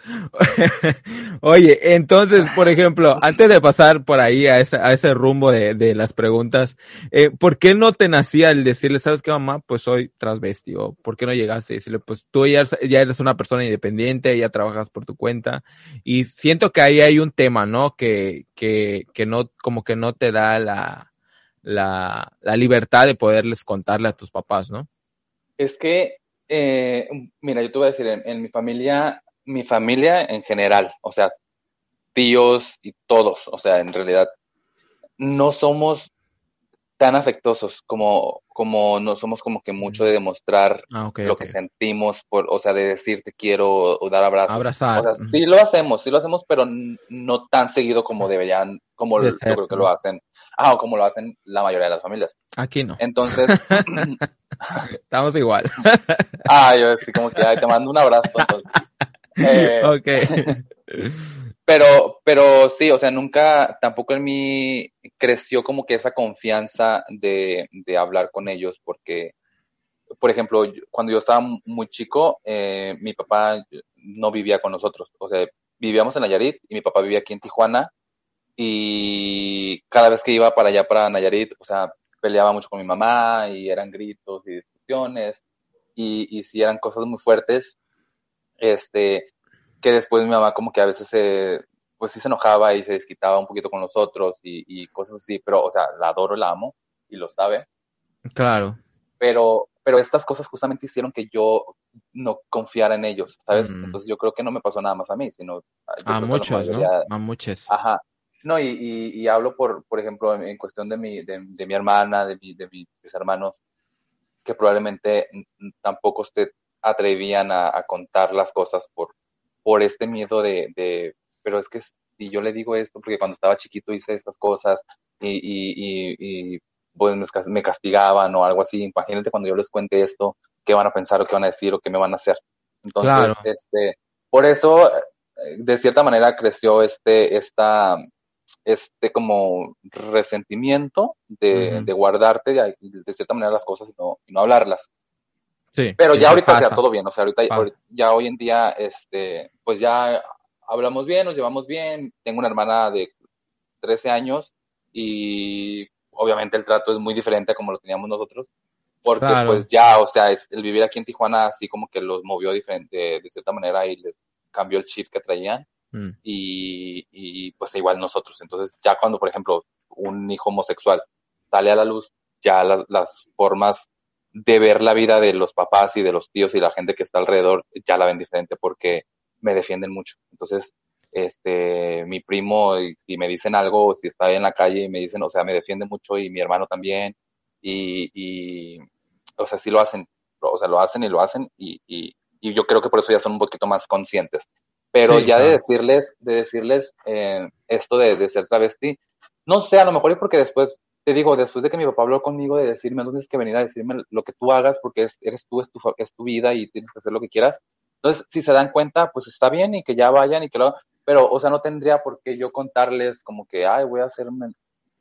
Oye, entonces, por ejemplo, antes de pasar por ahí a ese, a ese rumbo de, de las preguntas, eh, ¿por qué no te nacía el decirle, sabes qué mamá, pues soy transvesti? ¿O por qué no llegaste a decirle, pues tú ya, ya eres una persona independiente, ya trabajas por tu cuenta? Y siento que ahí hay un tema, ¿no? Que, que, que no, como que no te da la, la, la libertad de poderles contarle a tus papás, ¿no? Es que, eh, mira, yo te voy a decir, en, mi familia, mi familia en general, o sea, tíos y todos, o sea, en realidad, no somos tan afectosos como, como no somos como que mucho de demostrar Ah, lo que sentimos, por, o sea, de decir te quiero o dar abrazos. Abrazar. O sea, sí lo hacemos, sí lo hacemos, pero no tan seguido como deberían, como De yo ser, creo que ¿no? lo hacen, ah, o como lo hacen la mayoría de las familias. Aquí no. Entonces, Estamos igual. ah, yo así como que, ay, te mando un abrazo. entonces. Eh, ok. Pero, pero sí, o sea, nunca, tampoco en mí creció como que esa confianza de, de hablar con ellos, porque, por ejemplo, cuando yo estaba muy chico, eh, mi papá no vivía con nosotros, o sea, vivíamos en Nayarit y mi papá vivía aquí en Tijuana, y cada vez que iba para allá, para Nayarit, o sea, peleaba mucho con mi mamá y eran gritos y discusiones, y, y sí eran cosas muy fuertes, este, que después mi mamá como que a veces se, pues sí se enojaba y se desquitaba un poquito con nosotros y, y cosas así, pero, o sea, la adoro, la amo y lo sabe, Claro. pero, pero estas cosas justamente hicieron que yo no confiara en ellos, ¿sabes? Mm. Entonces yo creo que no me pasó nada más a mí, sino A muchos, ¿no? mayoría- A muchos. Ajá. No, y, y, y hablo por, por ejemplo, en, cuestión de mi, de, de mi hermana, de, mi, de mi- mis hermanos, que probablemente tampoco se atrevían a, a contar las cosas por, por este miedo de, de, pero es que si yo le digo esto, porque cuando estaba chiquito hice estas cosas y, y, y, y, pues me cas- me castigaban o algo así, imagínate cuando yo les cuente esto, qué van a pensar o qué van a decir o qué me van a hacer. Entonces, Claro. este, por eso, eh, de cierta manera creció este, esta, este como resentimiento de, guardarte de, de cierta manera las cosas y no, y no hablarlas. Sí. Pero ya ahorita pasa. ya todo bien, o sea, ahorita, Pasa. ya hoy en día, este, pues ya hablamos bien, nos llevamos bien. Tengo una hermana de 13 años y obviamente el trato es muy diferente a como lo teníamos nosotros. Porque Claro. pues ya, o sea, es- el vivir aquí en Tijuana así como que los movió diferente, de cierta manera y les cambió el chip que traían Mm. y, y, pues igual nosotros. Entonces ya cuando, por ejemplo, un hijo homosexual sale a la luz, ya las, las formas de ver la vida de los papás y de los tíos y la gente que está alrededor ya la ven diferente porque me defienden mucho. Entonces, este, mi primo, si me dicen algo, si está en la calle y me dicen, o sea, me defiende mucho y mi hermano también y, y o sea, sí lo hacen, o sea, lo hacen y lo hacen y, y, y yo creo que por eso ya son un poquito más conscientes. Pero Sí, ya de decirles, de decirles eh, esto de, de ser travesti, no sé, a lo mejor es porque después, te digo, después de que mi papá habló conmigo de decirme, no tienes que venir a decirme lo que tú hagas porque es, eres tú, es tu, es tu vida y tienes que hacer lo que quieras. Entonces, si se dan cuenta, pues está bien y que ya vayan y que lo hagan. Pero, o sea, no tendría por qué yo contarles como que, ay, voy a hacerme.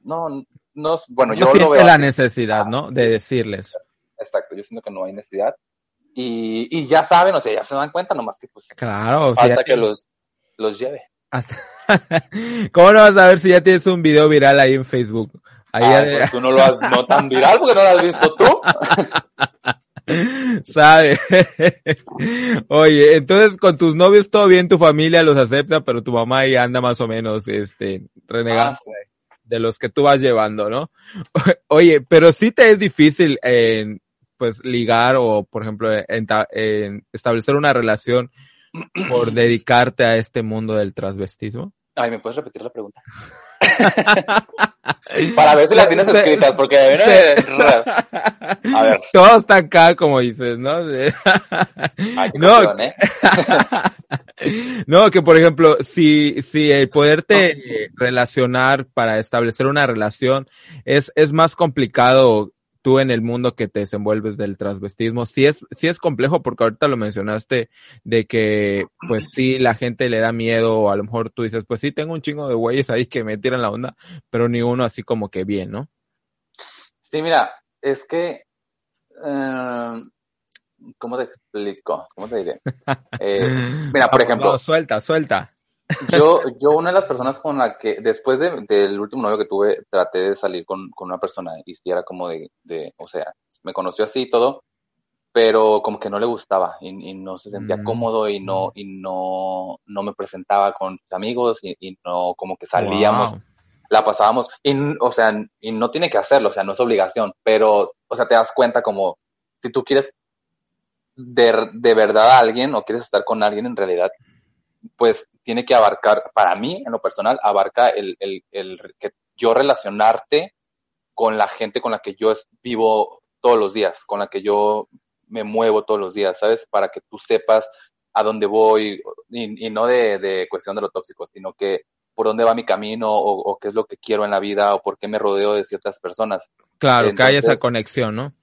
No, no, bueno, No yo lo veo. la así. necesidad, ¿no? De decirles. Exacto, yo siento que no hay necesidad. Y, y ya saben, o sea, ya se dan cuenta, nomás que pues Claro. ya que los, los lleve. hasta- ¿Cómo no vas a ver si ya tienes un video viral ahí en Facebook? Ahí Ah, de- pues tú no lo has, no tan viral porque no lo has visto tú. ¿Sabe? Oye, entonces con tus novios todo bien, tu familia los acepta, pero tu mamá ahí anda más o menos, este, renegando Ah, sí. de los que tú vas llevando, ¿no? Oye, pero sí te es difícil, eh, pues, ligar o, por ejemplo, en establecer una relación por dedicarte a este mundo del transvestismo. Ay, ¿me puedes repetir la pregunta? Para ver si la tienes escritas, porque se- A ver. Todo está acá, como dices, ¿no? Ay, No. ¿eh? No, que por ejemplo, si, si el poderte relacionar para establecer una relación es, es más complicado tú en el mundo que te desenvuelves del transvestismo, sí es, sí es complejo porque ahorita lo mencionaste de que pues sí la gente le da miedo o a lo mejor tú dices pues sí tengo un chingo de güeyes ahí que me tiran la onda, pero ni uno así como que bien, ¿no? Sí, mira, es que, eh, ¿cómo te explico? ¿Cómo te diré? Eh, mira, por ejemplo, vamos, suelta, suelta. Yo, yo una de las personas con la que, después de- del último novio que tuve, traté de salir con, con una persona y sí era como de, de, o sea, me conoció así y todo, pero como que no le gustaba y, y no se sentía Mm. cómodo y no, y no, no me presentaba con sus amigos y, y no como que salíamos Wow. la pasábamos, y, o sea, y no tiene que hacerlo, o sea, no es obligación, pero, o sea, te das cuenta como, si tú quieres de, de verdad a alguien o quieres estar con alguien en realidad, pues tiene que abarcar, para mí, en lo personal, abarca el, el, el que yo relacionarte con la gente con la que yo vivo todos los días, con la que yo me muevo todos los días, ¿sabes? Para que tú sepas a dónde voy y, no de, de, cuestión de lo tóxico, sino que por dónde va mi camino o, qué es lo que quiero en la vida o por qué me rodeo de ciertas personas. Claro, que hay esa conexión, ¿no?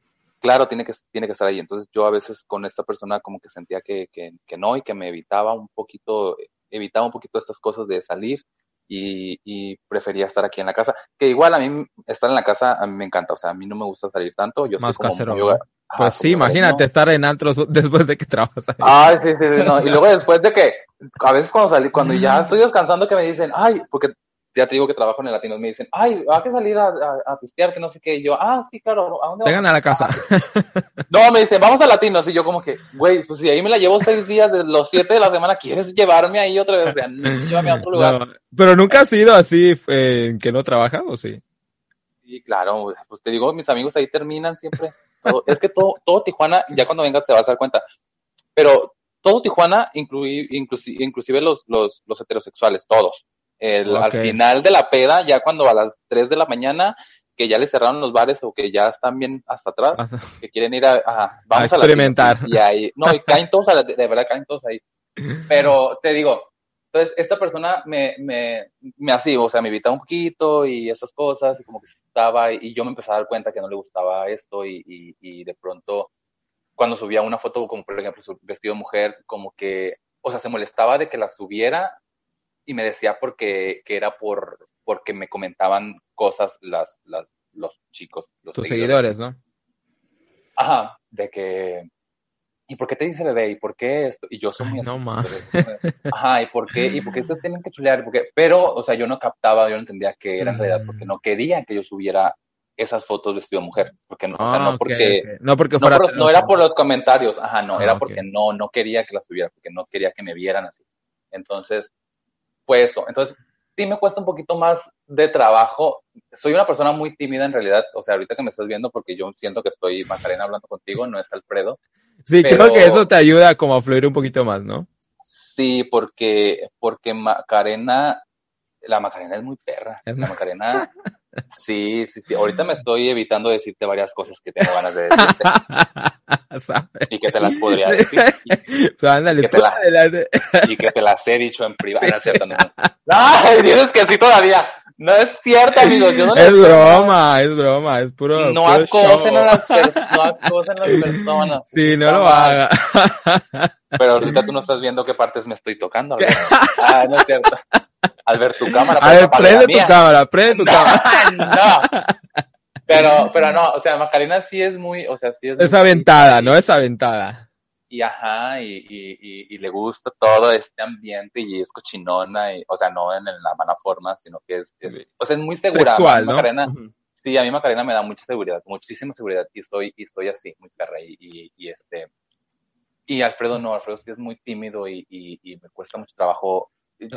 Claro, tiene que, tiene que estar ahí. Entonces yo a veces con esta persona como que sentía que, que, que no y que me evitaba un poquito, evitaba un poquito estas cosas de salir y, y, prefería estar aquí en la casa. Que igual a mí estar en la casa a mí me encanta, o sea, a mí no me gusta salir tanto. Yo Más soy como pues sí, imagínate estar en antros después de que trabajas ahí. Ay, sí, sí, no. Y luego después de que, a veces cuando salí, cuando ya estoy descansando que me dicen, ay, porque ya te digo que trabajo en el latino, me dicen, ay, hay que salir a, a, pistear, que no sé qué. Y yo, ah, sí, claro, ¿a dónde Vengan a la casa. no, me dicen, vamos a latinos. Y yo como que, güey, pues si ahí me la llevo seis días de los siete de la semana, ¿quieres llevarme ahí otra vez? O sea, llévame a otro lugar. pero nunca has sido así, eh, que no trabajas, ¿o sí? Sí, claro, pues te digo, mis amigos ahí terminan siempre. es que todo, todo Tijuana, ya cuando vengas te vas a dar cuenta. Pero todo Tijuana, inclusive, inclusive los, los, los heterosexuales, todos el, al final de la peda, ya cuando a las 3 de la mañana, que ya les cerraron los bares o que ya están bien hasta atrás, que quieren ir a, vamos a, experimentar. y ahí, no, y caen todos, de verdad caen todos ahí. Pero te digo, entonces esta persona me, me, me así, o sea, me invitaba un poquito y esas cosas, y como que se estaba, y yo me empecé a dar cuenta que no le gustaba esto, y, y, y de pronto, cuando subía una foto, como por ejemplo su vestido de mujer, como que, o sea, se molestaba de que la subiera y me decía porque que era por porque me comentaban cosas las, las los chicos, los tus seguidores. ¿no? Ajá, de que ¿y por qué te dice bebé? ¿Y por qué esto? Y yo soy muy No más. Ajá, ¿y por qué? ¿Y por qué estos tienen que chulear? Porque, pero, o sea, yo no captaba, yo no entendía qué era en realidad, porque mm. no querían que yo subiera esas fotos vestido de mujer, porque no, o sea, no ah, porque no porque fuera no, era por los comentarios, ajá, no, ah, era porque no no quería que las subiera, porque no quería que me vieran así. Entonces, fue eso. Entonces, sí me cuesta un poquito más de trabajo. Soy una persona muy tímida en realidad, o sea, ahorita que me estás viendo, porque yo siento que estoy Macarena hablando contigo, no es Alfredo. Sí, creo que eso te ayuda como a fluir un poquito más, ¿no? Sí, porque, porque Macarena, la Macarena es muy perra. La Macarena, sí, sí, sí. Ahorita me estoy evitando decirte varias cosas que tengo ganas de decirte. Y que te las podría decir. Y, que te las, y que te las he dicho en privado. No es cierto, no. Ay, que sí todavía. No es cierto, amigos. Yo no es broma, es broma, es puro. No acosen a las personas. No acosen a las personas. Sí, no lo haga. Pero ahorita tú no estás viendo qué partes me estoy tocando. Ah, no es cierto. Al ver tu cámara. A ver, prende tu cámara, prende tu cámara. no. Pero, pero no, o sea, Macarena sí es muy, o sea, sí es. Es aventada, ¿no? Es aventada. Y ajá, y, y, y, le gusta todo este ambiente y es cochinona, y, o sea, no en, la mala forma, sino que es, o sea, es muy segura. Sexual, ¿no? Macarena, Sí, a mí Macarena me da mucha seguridad, muchísima seguridad, y estoy, y estoy así, muy perra, y, y, este, y Alfredo no, Alfredo sí es muy tímido y, y, me cuesta mucho trabajo.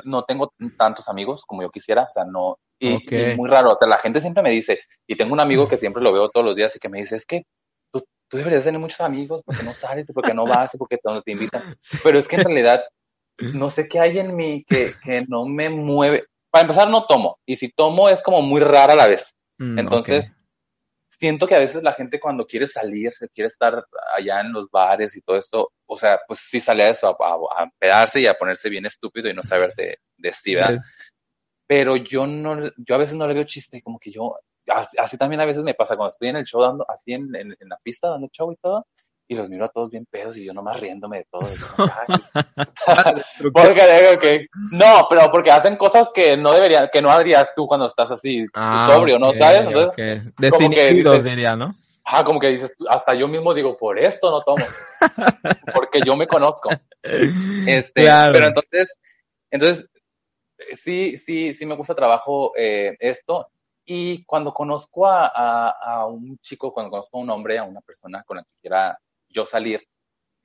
No tengo tantos amigos como yo quisiera, o sea, no, y, muy raro, o sea, la gente siempre me dice, y tengo un amigo que siempre lo veo todos los días y que me dice, es que tú, tú deberías tener muchos amigos porque no sales, porque no vas, porque no te invitan. Pero es que en realidad no sé qué hay en mí que, que no me mueve. Para empezar, no tomo. Y si tomo es como muy rara a la vez. Mm, Entonces, siento que a veces la gente cuando quiere salir, quiere estar allá en los bares y todo esto, o sea, pues sí sale a eso, a, a, pedarse y a ponerse bien estúpido y no saber de, de sí, pero yo no, yo a veces no le veo chiste, como que yo, así, también a veces me pasa cuando estoy en el show dando, así en, en, la pista dando show y todo, y los miro a todos bien pedos y yo nomás riéndome de todo. porque digo que no, pero porque hacen cosas que no deberían, que no harías tú cuando estás así ah, sobrio, ¿no? ¿Sabes? Entonces, como que dices, diría, ¿no? Ah, como que dices, hasta yo mismo digo, por esto no tomo, porque yo me conozco. Este, pero entonces, entonces sí, sí, sí me gusta trabajo eh, esto. Y cuando conozco a, a, un chico, cuando conozco a un hombre, a una persona con la que quiera yo salir,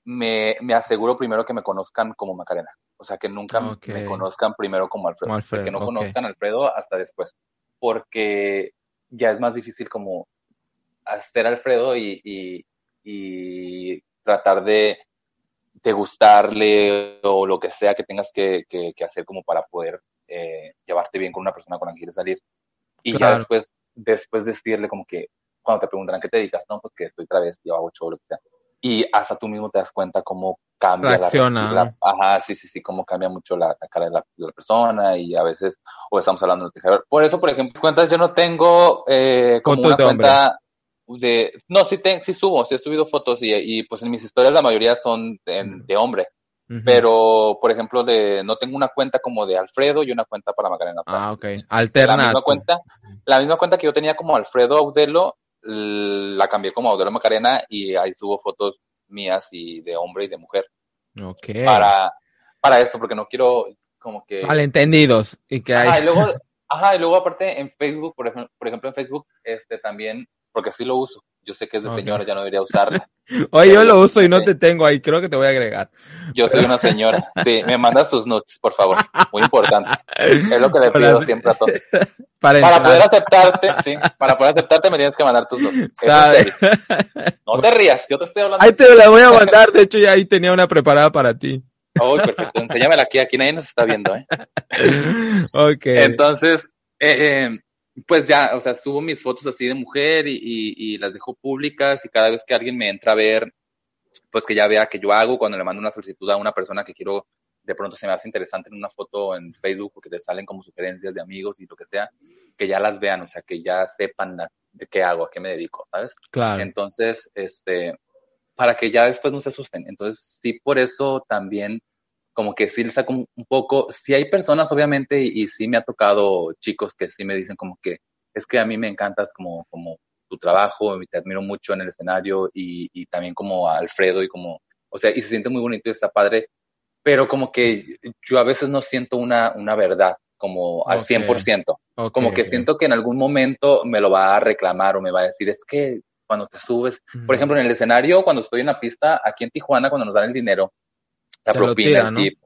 me, me aseguro primero que me conozcan como Macarena. O sea, que nunca me conozcan primero como Alfredo. que no conozcan a Alfredo hasta después. Porque ya es más difícil como hacer Alfredo y, y, y tratar de, de, gustarle o lo que sea que tengas que, que, que hacer como para poder eh, llevarte bien con una persona con la que quieres salir. Y ya después después decirle como que, cuando te preguntan qué te dedicas, no, porque pues estoy travesti hago show, lo que sea. Y hasta tú mismo te das cuenta cómo cambia Reacciona. la, la Ajá, sí, sí, sí, cómo cambia mucho la, la cara de la, de la, persona y a veces, o estamos hablando de. Por eso, por ejemplo, cuentas yo no tengo eh, como una cuenta de... No, sí, te, sí subo, sí he subido fotos y, y pues en mis historias la mayoría son de, de hombre. Uh -huh. Pero, por ejemplo, de no tengo una cuenta como de Alfredo y una cuenta para Macarena. Ah, ok. Alterna. La misma cuenta, la misma cuenta que yo tenía como Alfredo Audelo, la cambié como Audelo Macarena y ahí subo fotos mías y de hombre y de mujer. Ok. Para, para esto, porque no quiero como que... Malentendidos. Y que hay... Ajá, y luego, ajá, y luego aparte en Facebook, por ejemplo, por ejemplo en Facebook, este también, porque sí lo uso. Yo sé que es de okay. señora, ya no debería usarla. Oye, yo lo uso y no te tengo ahí, creo que te voy a agregar. Yo soy una señora. Sí, me mandas tus notes, por favor. Muy importante. Es lo que le pido siempre a todos. Para, para poder aceptarte, sí, para poder aceptarte me tienes que mandar tus notes. ¿Sabes? No te rías, yo te estoy hablando. Ahí te la voy a mandar, de hecho ya ahí tenía una preparada para ti. Oh, perfecto, enséñamela aquí, aquí nadie nos está viendo, ¿eh? ok. Entonces, eh, eh, pues ya, o sea, subo mis fotos así de mujer y, y, y, las dejo públicas y cada vez que alguien me entra a ver, pues que ya vea que yo hago, cuando le mando una solicitud a una persona que quiero, de pronto se me hace interesante en una foto en Facebook porque te salen como sugerencias de amigos y lo que sea, que ya las vean, o sea, que ya sepan de qué hago, a qué me dedico, ¿sabes? Claro. Entonces, este, para que ya después no se asusten. Entonces, sí, por eso también como que sí les saco un poco, sí hay personas obviamente y, y, sí me ha tocado chicos que sí me dicen como que es que a mí me encantas como, como tu trabajo, te admiro mucho en el escenario y, y también como a Alfredo y como, o sea, y se siente muy bonito y está padre, pero como que yo a veces no siento una, una verdad como al okay. 100%, okay, como que siento que en algún momento me lo va a reclamar o me va a decir, es que cuando te subes, mm. por ejemplo, en el escenario, cuando estoy en la pista, aquí en Tijuana, cuando nos dan el dinero, la Te propina, tira, el ¿no? tip.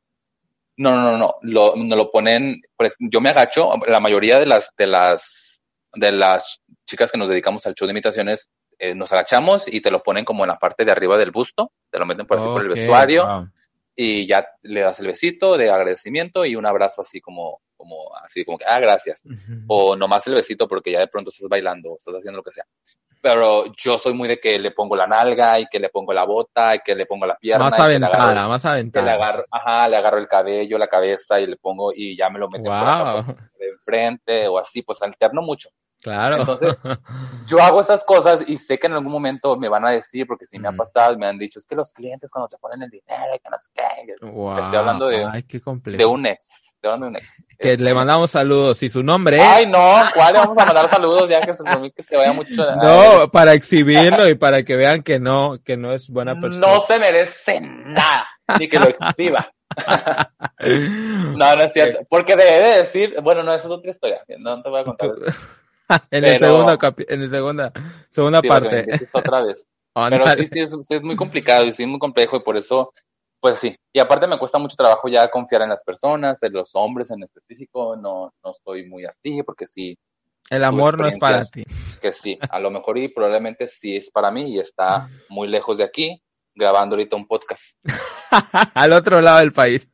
No, no, no, no, lo, lo ponen, yo me agacho, la mayoría de las, de las, de las chicas que nos dedicamos al show de imitaciones, eh, nos agachamos y te lo ponen como en la parte de arriba del busto, te lo meten por así por el vestuario wow. y ya le das el besito de agradecimiento y un abrazo así como, como, así como que, ah, gracias. O nomás el besito porque ya de pronto estás bailando, estás haciendo lo que sea. Pero yo soy muy de que le pongo la nalga y que le pongo la bota y que le pongo la pierna. Más aventada, más que le aventada. agarro, ajá, le agarro el cabello, la cabeza y le pongo y ya me lo acá, Wow, de enfrente o así, pues alterno mucho. claro. Entonces, Yo hago esas cosas y sé que en algún momento me van a decir, porque sí me ha Ujú. pasado, me han dicho, es que los clientes cuando te ponen el dinero, que no sé qué, Wow. estoy hablando de- Ay, qué de un ex, hablando de un ex. Que Este, le mandamos saludos y su nombre es. Ay, no, ¿cuál le vamos a mandar saludos ya que se, que se vaya mucho? No, para exhibirlo y para que vean que no, que no es buena persona. no se merece nada, ni que lo exhiba. No, no es cierto, porque debe de decir, bueno, no, esa es otra historia, no te voy a contar eso. en el pero- segundo capi- en el segunda, segunda Sí, parte. otra vez. Pero sí, sí es, sí es muy complicado y sí es muy complejo y por eso, pues sí. Y aparte me cuesta mucho trabajo ya confiar en las personas, en los hombres en específico, no, no estoy muy así porque sí, El amor no es para ti. que sí, a lo mejor y probablemente sí es para mí y está muy lejos de aquí grabando ahorita un podcast. Al otro lado del país.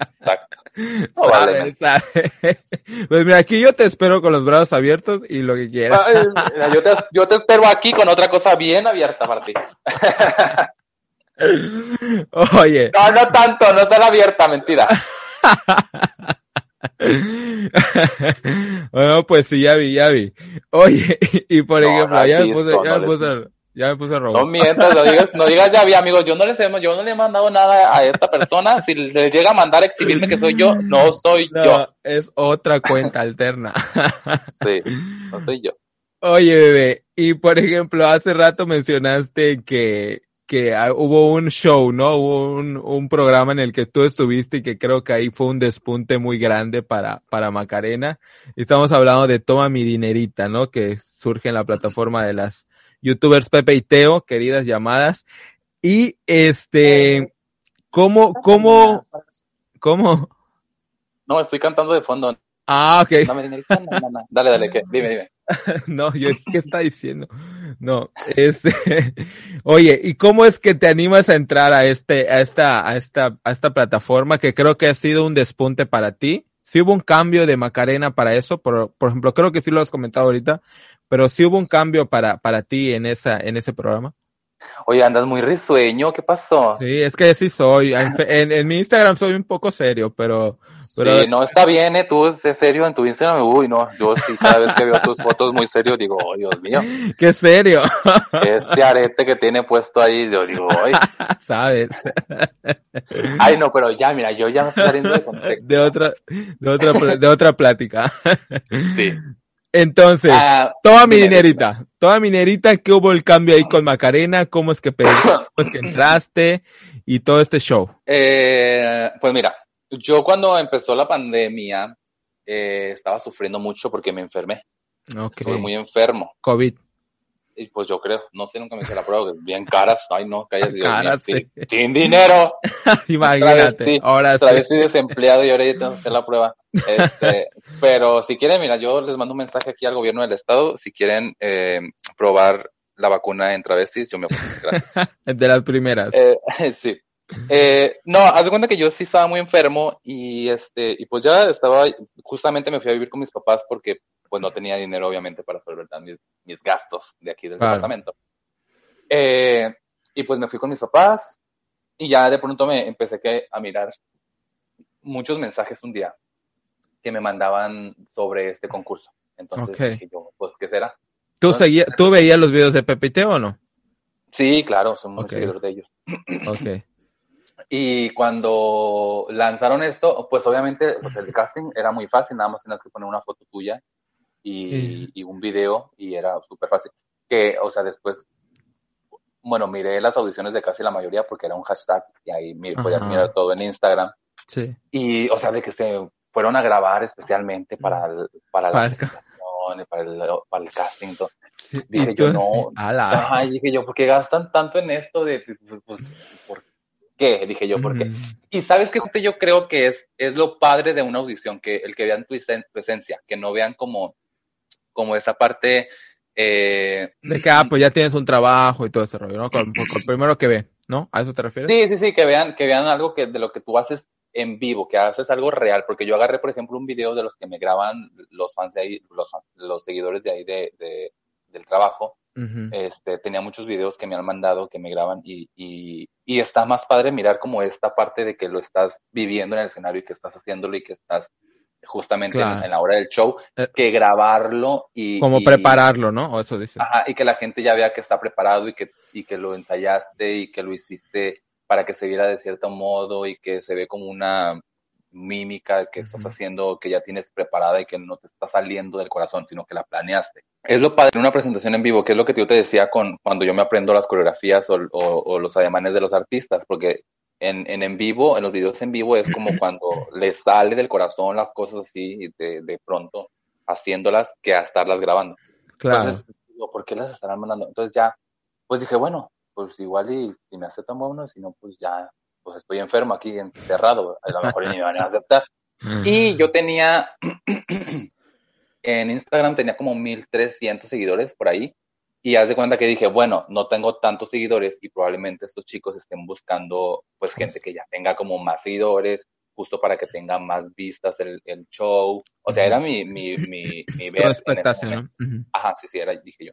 Exacto. Sabe, sabe. Pues mira, aquí yo te espero con los brazos abiertos y lo que quieras. Ay, mira, yo, te, yo te espero aquí con otra cosa bien abierta ti. Oye, No, no tanto, no tan abierta, mentira. bueno, pues sí, ya vi, ya vi. Oye, y, por No, ejemplo, no ya me puse, ya no me les- puse, ya me puse No rojo. mientas, no digas, no digas ya vi, amigos, yo no les hemos, yo no le he mandado nada a esta persona. Si les llega a mandar a exhibirme que soy yo, no soy No, yo. es otra cuenta alterna. Sí, no soy yo. Oye, bebé, y por ejemplo, hace rato mencionaste que, que ah, hubo un show, ¿no? Hubo un, un programa en el que tú estuviste y que creo que ahí fue un despunte muy grande para, para Macarena. Y Estamos hablando de Toma mi dinerita, ¿no? Que surge en la plataforma de las youtubers Pepe y Teo, queridas llamadas. Y este, ¿cómo, cómo, cómo? No, estoy cantando de fondo. Ah, ok. Dame dinerito, no, no, no. Dale, dale, ¿qué? Dime, dime. No, yo, ¿qué está diciendo? No, este, oye, ¿y cómo es que te animas a entrar a este, a esta, a esta, a esta plataforma que creo que ha sido un despunte para ti? si hubo un cambio de Macarena para eso, por, ejemplo, creo que sí lo has comentado ahorita, pero si hubo un cambio para, para ti en esa, en ese programa. Oye, andas muy risueño, ¿qué pasó? Sí, es que sí soy. En, mi Instagram soy un poco serio, pero, pero... Sí, no, está bien, ¿eh? Tú es serio en tu Instagram. Uy, no, yo sí, cada vez que veo tus fotos muy serio, digo, oh, Dios mío. ¡Qué serio! Este arete que tiene puesto ahí, yo digo, ay. ¿Sabes? Ay, no, pero ya, mira, yo ya me estoy saliendo de contexto. De otra, de otra, de otra plática. Sí. Entonces, ah, toda mi dinerita, toda mi dinerita, ¿qué hubo el cambio ahí con Macarena? ¿Cómo es que cómo es que entraste? Y todo este show. Eh, pues mira, yo cuando empezó la pandemia, eh, estaba sufriendo mucho porque me enfermé. Okay. Estuve muy enfermo. COVID. Y pues yo creo, no sé, nunca me hice la prueba, bien caras, ay no, cállate, caras, sí. sin, dinero. Imagínate, ahora sí. estoy desempleado y ahora ya tengo que hacer la prueba. Este, pero si quieren, mira, yo les mando un mensaje aquí al gobierno del estado, si quieren eh, probar la vacuna en travestis, yo me apunto, gracias. De las primeras. Eh, sí. Eh, no, haz de cuenta que yo sí estaba muy enfermo y este, y pues ya estaba, justamente me fui a vivir con mis papás porque pues no tenía dinero obviamente para solventar mis, mis gastos de aquí del departamento. Eh, y pues me fui con mis papás y ya de pronto me empecé que, a mirar muchos mensajes un día que me mandaban sobre este concurso. Entonces dije yo, pues, ¿qué será? ¿Tú, seguía, ¿Tú veías los videos de Pepite o no? Sí, claro, soy muy seguidor de ellos. Ok. Y cuando lanzaron esto, pues obviamente pues el casting era muy fácil, nada más tenías que poner una foto tuya y, un video y era súper fácil. Que, o sea, después, bueno, miré las audiciones de casi la mayoría porque era un hashtag y ahí podías mirar todo en Instagram. Sí. Y, o sea, de que se fueron a grabar especialmente para, el, para la para el, para el casting. dije yo, no. Ajá, dije yo, ¿por qué gastan tanto en esto de, pues, ¿por qué? Dije yo, ¿por qué? Y sabes que yo creo que es, es lo padre de una audición, que el que vean tu presencia, que no vean como como esa parte... Eh, de que, ah, pues ya tienes un trabajo y todo ese rollo, ¿no? Con, primero que ve, ¿no? ¿A eso te refieres? Sí, sí, sí, que vean, que vean algo que de lo que tú haces en vivo, que haces algo real, porque yo agarré, por ejemplo, un video de los que me graban los fans de ahí, los, los seguidores de ahí de, de del trabajo. este, tenía muchos videos que me han mandado, que me graban y, y, y, está más padre mirar como esta parte de que lo estás viviendo en el escenario y que estás haciéndolo y que estás justamente en, la hora del show, eh, que grabarlo y... Como prepararlo, ¿no? O eso dice. Ajá, y que la gente ya vea que está preparado y que, y que lo ensayaste y que lo hiciste para que se viera de cierto modo y que se ve como una mímica que estás haciendo, que ya tienes preparada y que no te está saliendo del corazón, sino que la planeaste. Es lo padre en una presentación en vivo, que es lo que yo te decía con cuando yo me aprendo las coreografías o, o los ademanes de los artistas, porque en, en, en vivo, en los videos en vivo, es como cuando le sale del corazón las cosas así de, de pronto haciéndolas que a estarlas grabando. Claro. Entonces, ¿por qué las estarán mandando? Entonces ya, pues dije, bueno, pues igual y si me aceptan, bueno, si no, pues ya, pues estoy enfermo aquí, encerrado, a lo mejor ni me van a aceptar. Y yo tenía, en Instagram tenía como 1300 seguidores por ahí, y haz de cuenta que dije, bueno, no tengo tantos seguidores y probablemente estos chicos estén buscando pues gente que ya tenga como más seguidores, justo para que tenga más vistas el, el show. O sea, era mi, mi, mi, mi ver expectación. Ajá, sí, sí, era, dije yo.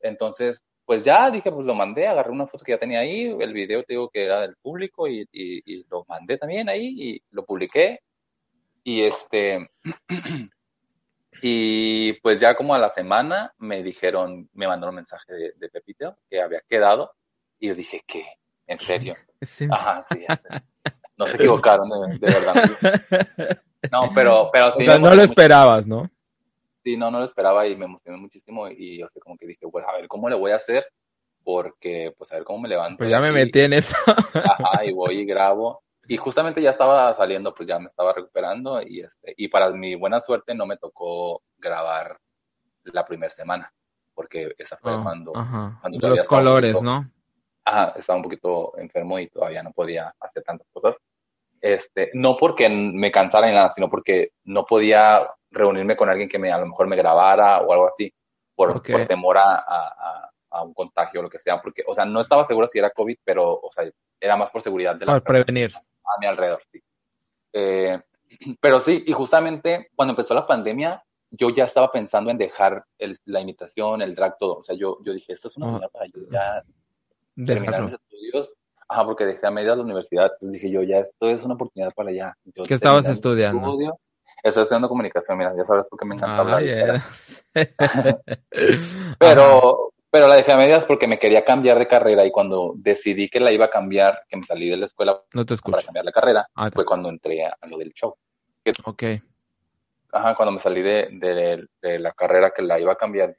Entonces, pues ya dije, pues lo mandé, agarré una foto que ya tenía ahí, el video te digo que era del público y, y, y lo mandé también ahí y lo publiqué. Y este, Y pues ya como a la semana me dijeron, me mandaron un mensaje de, de Pepito que había quedado. Y yo dije, ¿qué? ¿En serio? Ajá, sí. No se equivocaron, de, verdad. No, pero, pero sí. no lo esperabas, ¿no? Sí, no, no lo esperaba y me emocioné muchísimo. Y yo sé como que dije, pues a ver cómo le voy a hacer, porque pues a ver cómo me levanto. Pues ya me metí en eso. Ajá, y voy y grabo y justamente ya estaba saliendo, pues ya me estaba recuperando y este, y para mi buena suerte no me tocó grabar la primera semana, porque esa fue ah, cuando, cuando los colores, ¿no? Ajá, estaba un poquito enfermo y todavía no podía hacer tantas cosas. Este, no porque me cansara ni nada, sino porque no podía reunirme con alguien que me, a lo mejor me grabara o algo así, por, por temor a, a, a, un contagio o lo que sea, porque, o sea, no estaba seguro si era COVID, pero, o sea, era más por seguridad de la Para prevenir a mi alrededor, sí. Eh, pero sí, y justamente cuando empezó la pandemia, yo ya estaba pensando en dejar la imitación, el drag, todo. O sea, yo, yo dije, esta es una señal para yo ya terminar mis estudios. Ajá, porque dejé a media la universidad. Entonces dije yo, ya esto es una oportunidad para ya. ¿Qué estabas estudiando? Estoy estudiando comunicación, mira, ya sabes por qué me encanta hablar. pero, pero la dejé a medias porque me quería cambiar de carrera y cuando decidí que la iba a cambiar, que me salí de la escuela para cambiar la carrera, ah, fue cuando entré a, lo del show. ok. Ajá, cuando me salí de, de, la carrera que la iba a cambiar,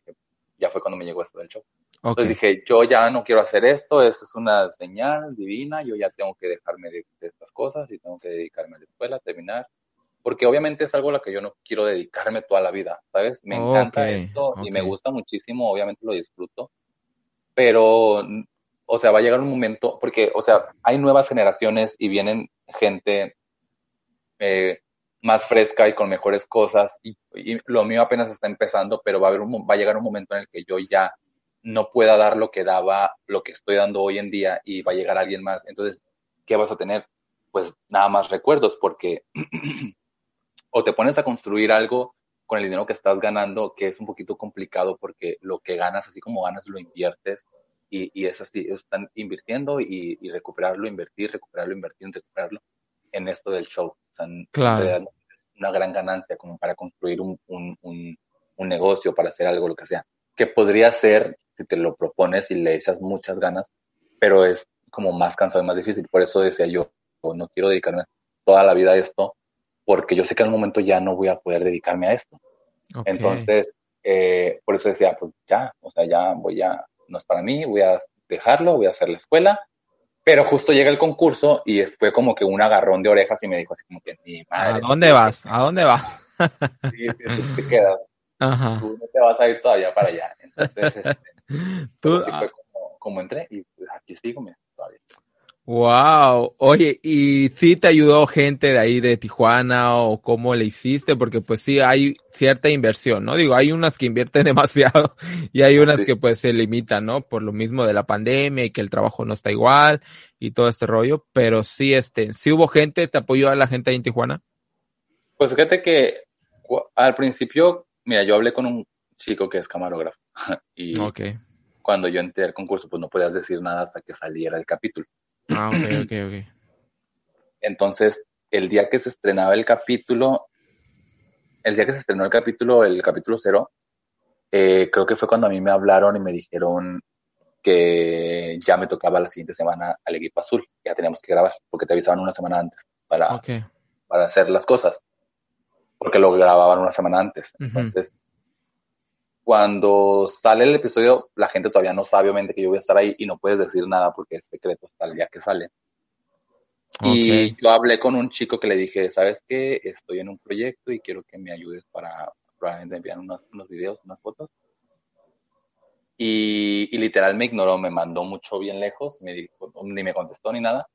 ya fue cuando me llegó esto del show. Entonces dije, yo ya no quiero hacer esto, esto es una señal divina, yo ya tengo que dejarme de, estas cosas y tengo que dedicarme a la escuela, terminar porque obviamente es algo a lo que yo no quiero dedicarme toda la vida, ¿sabes? Me encanta esto y me gusta muchísimo, obviamente lo disfruto, pero, o sea, va a llegar un momento, porque, o sea, hay nuevas generaciones y vienen gente eh, más fresca y con mejores cosas y, lo mío apenas está empezando, pero va a, haber un, va a llegar un momento en el que yo ya no pueda dar lo que daba, lo que estoy dando hoy en día y va a llegar alguien más. Entonces, ¿qué vas a tener? Pues nada más recuerdos, porque o te pones a construir algo con el dinero que estás ganando, que es un poquito complicado porque lo que ganas, así como ganas, lo inviertes y, y es así, están invirtiendo y, recuperarlo, invertir, recuperarlo, invertir, recuperarlo en esto del show. O sea, claro. es una gran ganancia como para construir un, un, un, un, negocio, para hacer algo, lo que sea, que podría ser si te lo propones y le echas muchas ganas, pero es como más cansado y más difícil. Por eso decía yo, no quiero dedicarme toda la vida a esto, porque yo sé que en un momento ya no voy a poder dedicarme a esto. Entonces, eh, por eso decía, pues ya, o sea, ya voy a, no es para mí, voy a dejarlo, voy a hacer la escuela. Pero justo llega el concurso y fue como que un agarrón de orejas y me dijo así como que, mi madre. ¿A dónde vas? ¿A dónde vas? sí, sí, tú te quedas. Ajá. Tú no te vas a ir todavía para allá. Entonces, este, tú, fue ah. como, como, entré y pues, aquí sigo, mira, todavía. Wow, oye, ¿y si te ayudó gente de ahí de Tijuana o cómo le hiciste? Porque pues sí hay cierta inversión, ¿no? Digo, hay unas que invierten demasiado y hay unas que pues se limitan, ¿no? Por lo mismo de la pandemia y que el trabajo no está igual y todo este rollo, pero sí, este, sí hubo gente, ¿te apoyó a la gente ahí en Tijuana? Pues fíjate que al principio, mira, yo hablé con un chico que es camarógrafo y cuando yo entré al concurso pues no podías decir nada hasta que saliera el capítulo. Ah, ok, ok, ok. Entonces, el día que se estrenaba el capítulo, el día que se estrenó el capítulo, el capítulo cero, eh, creo que fue cuando a mí me hablaron y me dijeron que ya me tocaba la siguiente semana al equipo azul. Ya teníamos que grabar, porque te avisaban una semana antes para, para hacer las cosas. Porque lo grababan una semana antes. Entonces, cuando sale el episodio, la gente todavía no sabe obviamente que yo voy a estar ahí y no puedes decir nada porque es secreto hasta el día que sale. Y yo hablé con un chico que le dije, ¿sabes qué? Estoy en un proyecto y quiero que me ayudes para probablemente enviar unos, unos videos, unas fotos. Y, y, literal me ignoró, me mandó mucho bien lejos, me dijo, ni me contestó ni nada.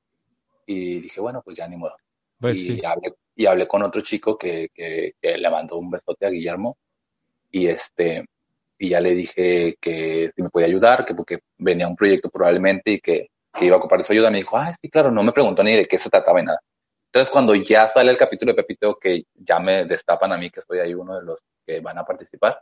Y dije, bueno, pues ya ni modo. Pues y, hablé, y hablé con otro chico que, que, que, le mandó un besote a Guillermo. Y este, y ya le dije que si me podía ayudar, que porque venía un proyecto probablemente y que, que iba a ocupar su ayuda. Me dijo, ah, sí, claro, no me preguntó ni de qué se trataba ni nada. Entonces, cuando ya sale el capítulo de Pepito, que ya me destapan a mí, que estoy ahí uno de los que van a participar,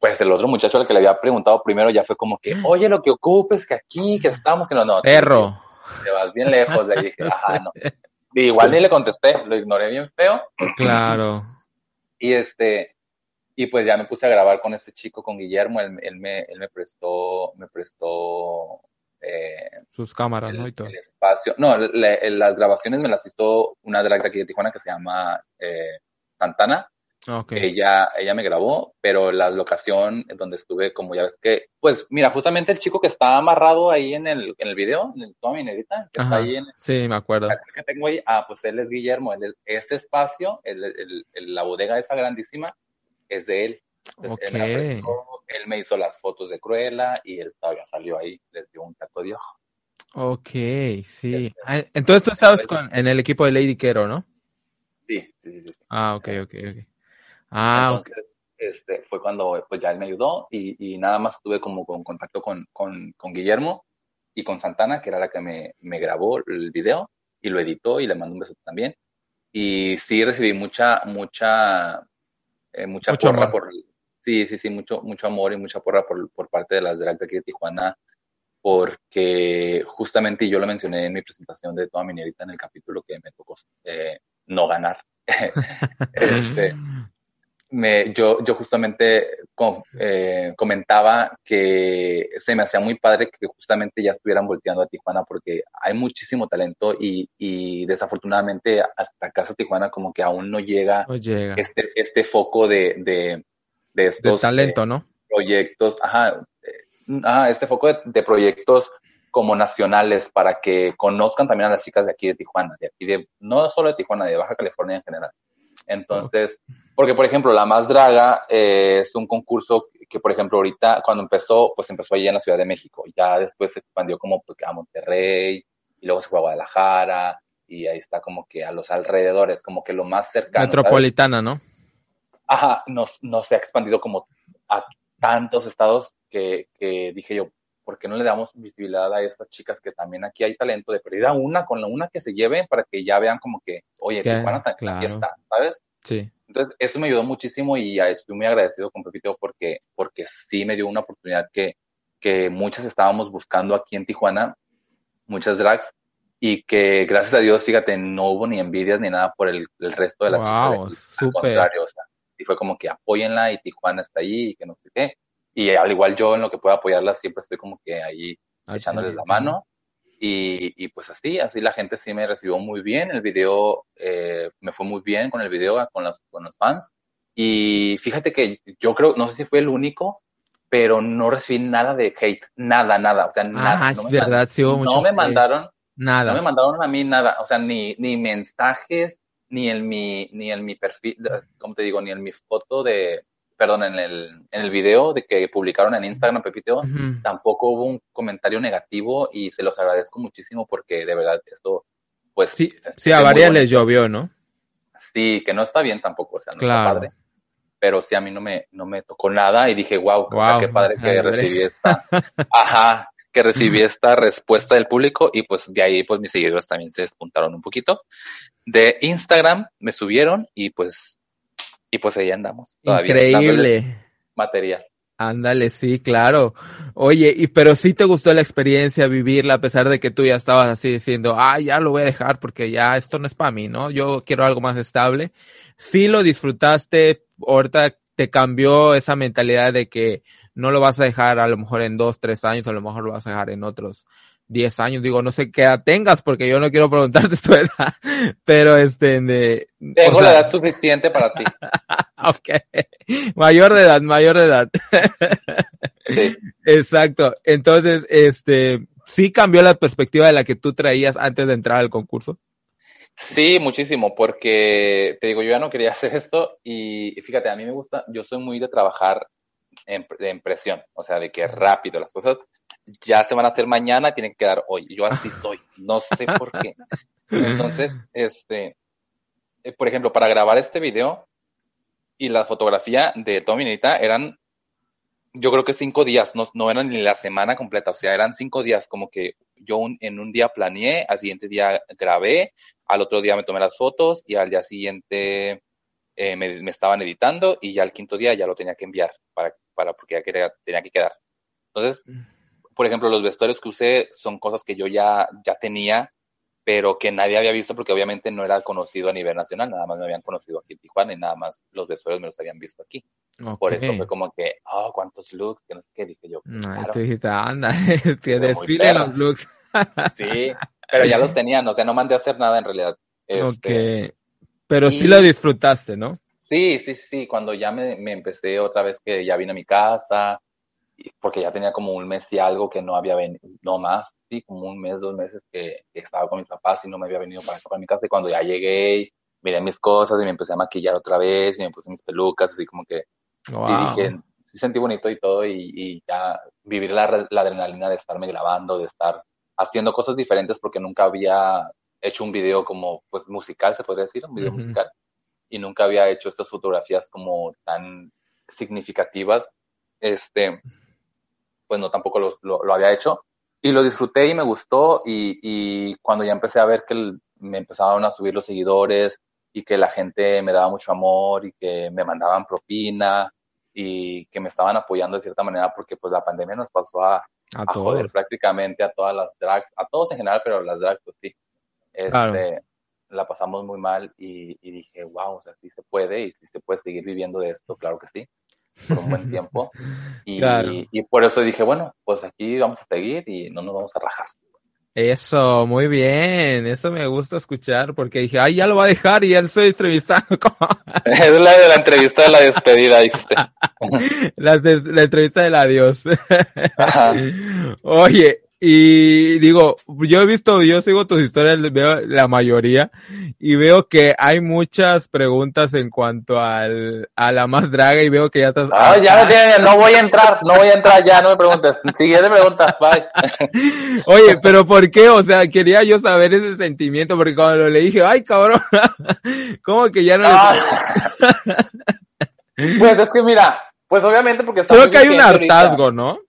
pues el otro muchacho al que le había preguntado primero ya fue como que, oye, lo que ocupes, que aquí, que estamos, que no, no. Perro. Te vas bien lejos. Le dije, ajá, no. igual ni le contesté, lo ignoré bien feo. Claro. Y este, y pues ya me puse a grabar con este chico, con Guillermo, él, él, me, él me prestó, me prestó eh, sus cámaras, ¿no? Y todo. El espacio. No, las grabaciones me las hizo una drag de aquí de Tijuana que se llama eh, Santana. Okay. Ella, ella me grabó, pero la locación donde estuve, como ya ves que, pues mira, justamente el chico que está amarrado ahí en el, en el video, en toda mi negrita, que está ahí en Sí, me acuerdo. Que tengo ahí, ah, pues él es Guillermo, él, este espacio, el, el, la bodega esa grandísima, es de él. él, me él, me hizo las fotos de Cruella y él todavía salió ahí, les dio un taco de ojo. Ok, sí. Este, ah, entonces tú estabas con, en el equipo de Lady Quero, ¿no? Sí, sí, sí. Ah, ok, ok, ok. Ah, Entonces, este, fue cuando pues ya él me ayudó y, y nada más estuve como con contacto con, con, con, Guillermo y con Santana, que era la que me, me grabó el video y lo editó y le mandó un beso también. y sí recibí mucha, mucha, eh, mucha porra por, sí, sí, sí, mucho, mucho amor y mucha porra por, por parte de las drag de aquí de Tijuana, porque justamente yo lo mencioné en mi presentación de toda minerita en el capítulo que me tocó eh, no ganar. este, me, yo, yo justamente eh, comentaba que se me hacía muy padre que justamente ya estuvieran volteando a Tijuana porque hay muchísimo talento y, y desafortunadamente hasta casa Tijuana como que aún no llega, Este, este foco de, de, de estos talento, ¿no? proyectos, ajá, ah, este foco de, proyectos como nacionales para que conozcan también a las chicas de aquí de Tijuana, de aquí de, no solo de Tijuana, de Baja California en general. Entonces, porque por ejemplo, La Más Draga eh, es un concurso que, por ejemplo, ahorita cuando empezó, pues empezó allí en la Ciudad de México, ya después se expandió como pues, a Monterrey, y luego se fue a Guadalajara, y ahí está como que a los alrededores, como que lo más cercano. Metropolitana, ¿no? Ajá, no, no se ha expandido como a tantos estados que, que dije yo, ¿por qué no le damos visibilidad a estas chicas que también aquí hay talento de pérdida una con la una que se lleven para que ya vean como que, oye, Tijuana claro. aquí está, ¿sabes? Sí. Entonces, eso me ayudó muchísimo y estoy muy agradecido con Pepito porque, porque sí me dio una oportunidad que, que muchas estábamos buscando aquí en Tijuana, muchas drags, y que gracias a Dios, fíjate, no hubo ni envidias ni nada por el, el resto de las wow, chicas. Al contrario, o sea, y fue como que apóyenla y Tijuana está ahí y que no sé qué y al igual yo en lo que pueda apoyarlas siempre estoy como que ahí echándoles la mano. Y, y, pues así, así la gente sí me recibió muy bien. El video eh, me fue muy bien con el video, con los, con los fans. Y fíjate que yo creo, no sé si fue el único, pero no recibí nada de hate, nada, nada, o sea, nada. Ah, es verdad, sí No me mandaron nada. No me mandaron a mí nada, o sea, ni, ni mensajes, ni en mi, ni en mi perfil, ¿cómo te digo? Ni en mi foto de, perdón, en el, en el video de que publicaron en Instagram, Pepito, tampoco hubo un comentario negativo y se los agradezco muchísimo porque de verdad esto, pues... Sí, sí a varias les llovió, ¿no? Sí, que no está bien tampoco, o sea, no está padre. Pero sí, a mí no me, no me tocó nada y dije, wow, qué padre que recibí esta, ajá, que recibí esta respuesta del público y pues de ahí pues mis seguidores también se despuntaron un poquito. De Instagram me subieron y pues y pues ahí andamos. Increíble. Material. Ándale, sí, claro. Oye, y pero sí te gustó la experiencia, vivirla, a pesar de que tú ya estabas así diciendo, ah, ya lo voy a dejar porque ya esto no es para mí, ¿no? Yo quiero algo más estable. Sí lo disfrutaste, ahorita te cambió esa mentalidad de que no lo vas a dejar a lo mejor en dos, tres años, a lo mejor lo vas a dejar en otros 10 años, digo, no sé qué edad tengas, porque yo no quiero preguntarte tu edad, pero este, de... Tengo la edad suficiente para ti. ok, mayor de edad, mayor de edad. sí. Exacto, entonces, este, ¿sí cambió la perspectiva de la que tú traías antes de entrar al concurso? Sí, muchísimo, porque te digo, yo ya no quería hacer esto y fíjate, a mí me gusta, yo soy muy de trabajar en, en presión, o sea, de que rápido las cosas ya se van a hacer mañana, tienen que quedar hoy. Yo así soy, no sé por qué. Entonces, este, eh, por ejemplo, para grabar este video y la fotografía de Tommy Nita eran, yo creo que cinco días, no, no eran ni la semana completa, o sea, eran cinco días, como que yo en un día planeé, al siguiente día grabé, al otro día me tomé las fotos y al día siguiente eh, me, me, estaban editando y ya al quinto día ya lo tenía que enviar para, para porque ya tenía que quedar. Entonces, por ejemplo, los vestuarios que usé son cosas que yo ya, ya tenía, pero que nadie había visto porque obviamente no era conocido a nivel nacional, nada más me habían conocido aquí en Tijuana y nada más los vestuarios me los habían visto aquí. Por eso fue como que, oh, cuántos looks, que no sé qué, dije yo. No, claro. tú dijiste, anda, que desfile los looks. sí, pero ya los tenían, o sea, no mandé a hacer nada en realidad. Este, ok, pero sí lo disfrutaste, ¿no? Sí, sí, sí, cuando ya me, me empecé otra vez que ya vine a mi casa, porque ya tenía como un mes y algo que no había venido, no más, sí, como un mes, dos meses que, estaba con mis papás y no me había venido para acá para mi casa. Y cuando ya llegué, miré mis cosas y me empecé a maquillar otra vez y me puse mis pelucas, así como que dije, sí sentí bonito y todo y, ya vivir la, la, adrenalina de estarme grabando, de estar haciendo cosas diferentes porque nunca había hecho un video como, pues, musical, se podría decir, un video musical. Y nunca había hecho estas fotografías como tan significativas. Este, pues no tampoco lo, lo, había hecho. Y lo disfruté y me gustó y, y cuando ya empecé a ver que me empezaban a subir los seguidores y que la gente me daba mucho amor y que me mandaban propina y que me estaban apoyando de cierta manera porque pues la pandemia nos pasó a, a, joder prácticamente a todas las drags, a todos en general, pero las drags pues sí. Este, La pasamos muy mal y, y, dije, wow, o sea, sí se puede y si se puede seguir viviendo de esto, claro que sí, por un buen tiempo. Y, y por eso dije, bueno, pues aquí vamos a seguir y no nos vamos a rajar. Eso, muy bien, eso me gusta escuchar porque dije, ay, ya lo va a dejar y ya lo estoy entrevistando. es la de la entrevista de la despedida, dijiste. la, la entrevista del adiós. Oye, y digo, yo he visto, yo sigo tus historias, veo la mayoría, y veo que hay muchas preguntas en cuanto al, a la más draga, y veo que ya estás... Ah, ya no tiene, no voy a entrar, no voy a entrar ya, no me preguntes. Siguiente pregunta, bye. Oye, pero ¿por qué? O sea, quería yo saber ese sentimiento, porque cuando le dije, ay, cabrón, ¿cómo que ya no... Ah. pues es que mira, pues obviamente porque está Creo que hay un hartazgo, ¿no?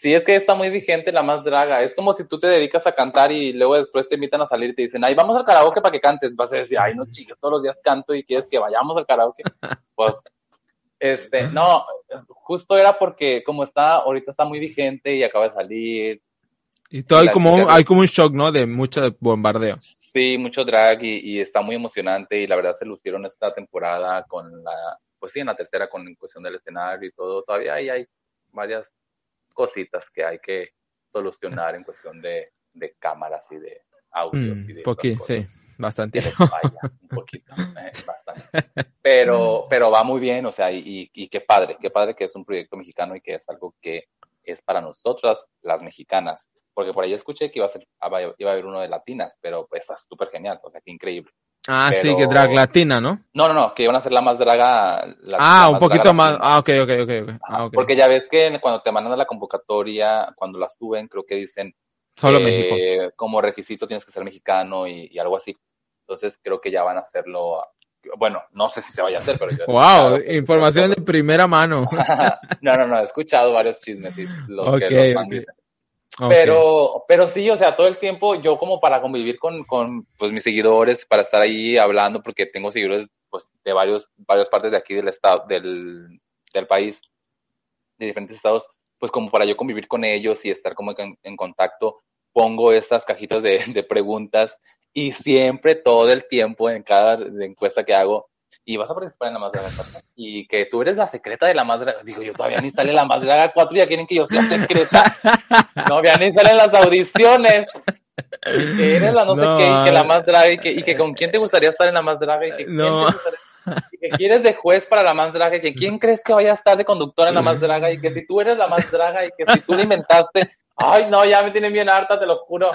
Sí, es que está muy vigente la más draga. Es como si tú te dedicas a cantar y luego después te invitan a salir y te dicen, ay, vamos al karaoke para que cantes. Vas a decir, ay, no chicos, todos los días canto y quieres que vayamos al karaoke. pues, este, no, justo era porque como está, ahorita está muy vigente y acaba de salir. Y todo hay como, un, hay como un shock, ¿no? De mucho bombardeo. Sí, mucho drag y, y, está muy emocionante y la verdad se lucieron esta temporada con la, pues sí, en la tercera con cuestión del escenario y todo. Todavía hay, hay varias cositas que hay que solucionar en cuestión de, de cámaras y de audio. Mm, sí, bastante. un poquito, eh, bastante. Pero, pero va muy bien, o sea, y, y, qué padre, qué padre que es un proyecto mexicano y que es algo que es para nosotras, las mexicanas. Porque por ahí escuché que iba a, ser, iba a haber uno de latinas, pero pues, es súper genial, o sea, qué increíble. Ah, sí, que drag latina, ¿no? No, no, no, que iban a ser la más draga. La, ah, un poquito más. Ah, ok, ok, ok. Ah, okay. Porque ya ves que cuando te mandan a la convocatoria, cuando las suben, creo que dicen. Solo México. Como requisito tienes que ser mexicano y, algo así. Entonces creo que ya van a hacerlo. Bueno, no sé si se vaya a hacer, pero yo. ¡Wow! Información de primera mano. no, no, no, he escuchado varios chismes. Los que los pero, pero sí, o sea, todo el tiempo yo como para convivir con, con pues, mis seguidores, para estar ahí hablando, porque tengo seguidores pues, de varios, varias partes de aquí del estado, del, del país, de diferentes estados, pues como para yo convivir con ellos y estar como en, en contacto, pongo estas cajitas de, de, preguntas y siempre, todo el tiempo, en cada encuesta que hago, y vas a participar en la más draga y que tú eres la secreta de la más draga. Digo, yo todavía ni sale la más draga 4 y ya quieren que yo sea secreta. No, ya ni salen las audiciones. Y que eres la no, sé qué, y que la más draga y que, y que con quién te gustaría estar en la más draga y que, no. y que quieres de juez para la más draga y que quién crees que vaya a estar de conductor en la más draga y que si tú eres la más draga y que si tú la inventaste, ay no, ya me tienen bien harta, te lo juro.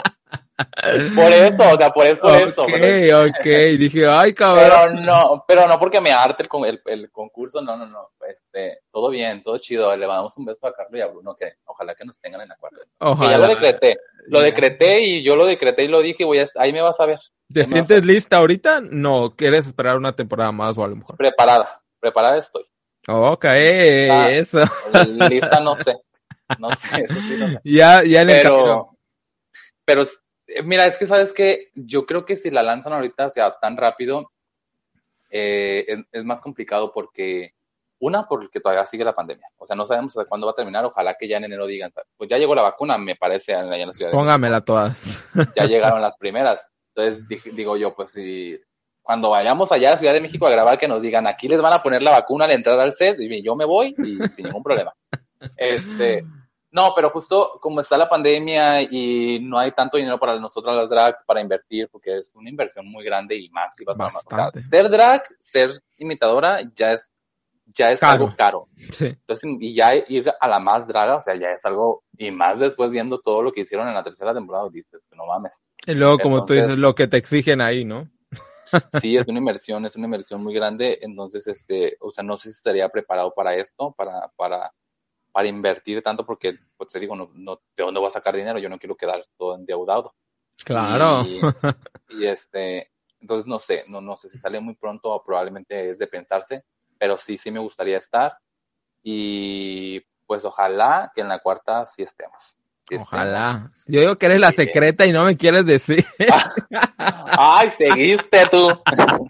Por eso, o sea, por eso, por eso. Ok, ok, dije, ay, cabrón. Pero no, pero no porque me arte el, el, concurso, no, no, no, este, todo bien, todo chido, le mandamos un beso a Carlos y a Bruno, que ojalá que nos tengan en la cuarta. Ojalá. ya lo decreté, lo decreté y yo lo decreté y lo dije, voy a, ahí me vas a ver. ¿Te sientes lista ahorita? No, ¿quieres esperar una temporada más o a lo mejor? Preparada, preparada estoy. Ok, eso. Lista no sé, no sé, eso sí no sé. Ya, ya en pero, pero mira, es que sabes que yo creo que si la lanzan ahorita, o sea, tan rápido, eh, es, más complicado porque, una, porque todavía sigue la pandemia. O sea, no sabemos hasta cuándo va a terminar. Ojalá que ya en enero digan, pues ya llegó la vacuna, me parece, allá en la ciudad. Póngamela todas. Ya llegaron las primeras. Entonces, digo yo, pues si cuando vayamos allá a Ciudad de México a grabar, que nos digan, aquí les van a poner la vacuna al entrar al set, y yo me voy y sin ningún problema. Este, no, pero justo como está la pandemia y no hay tanto dinero para nosotros las drags para invertir, porque es una inversión muy grande y más. ser drag, ser imitadora, ya es, ya es algo caro. Entonces, y ya ir a la más draga, o sea, ya es algo, y más después viendo todo lo que hicieron en la tercera temporada, dices, no mames. Y luego, como tú dices, lo que te exigen ahí, ¿no? sí, es una inversión, es una inversión muy grande, entonces, este, o sea, no sé si estaría preparado para esto, para, para para invertir tanto porque, pues te digo, no, no, ¿de dónde voy a sacar dinero? Yo no quiero quedar todo endeudado. Claro. Y, este, entonces no sé, no, no sé si sale muy pronto o probablemente es de pensarse, pero sí, sí me gustaría estar. Y pues ojalá que en la cuarta sí estemos. ojalá. Yo digo que eres la secreta y no me quieres decir. Ay, seguiste tú.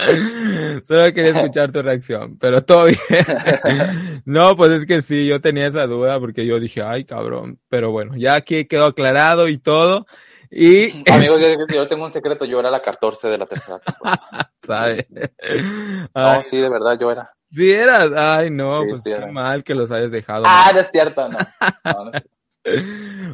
Solo quería escuchar tu reacción, pero todo bien. no, pues es que sí, yo tenía esa duda porque yo dije, ay, cabrón. Pero bueno, ya aquí quedó aclarado y todo. Y... Amigos, yo tengo un secreto, yo era la 14 de la tercera temporada. ¿Sabes? No, sí, de verdad, yo era. Sí eras, ay no, pues qué mal que los hayas dejado. Ah, no es cierto, no.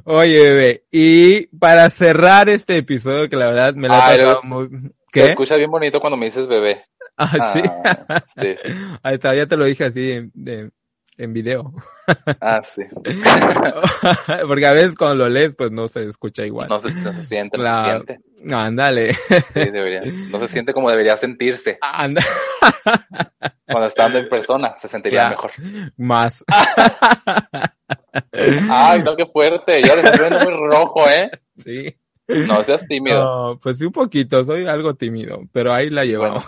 Oye, bebé, y para cerrar este episodio, que la verdad me la he pasado muy... ¿Qué? Se escucha bien bonito cuando me dices bebé. Ah, sí. Ah, sí, sí. Ahí está, ya te lo dije así de, en video. Ah, sí. Porque a veces cuando lo lees, pues no se escucha igual. No se, no se siente, no se siente. Ándale. Sí, debería. No se siente como debería sentirse. Anda. Cuando estando en persona, se sentiría mejor. Más. Ay, no, qué fuerte. Ya le estoy muy rojo, ¿eh? Sí. No seas tímido. No, pues sí, un poquito, soy algo tímido, pero ahí la llevamos.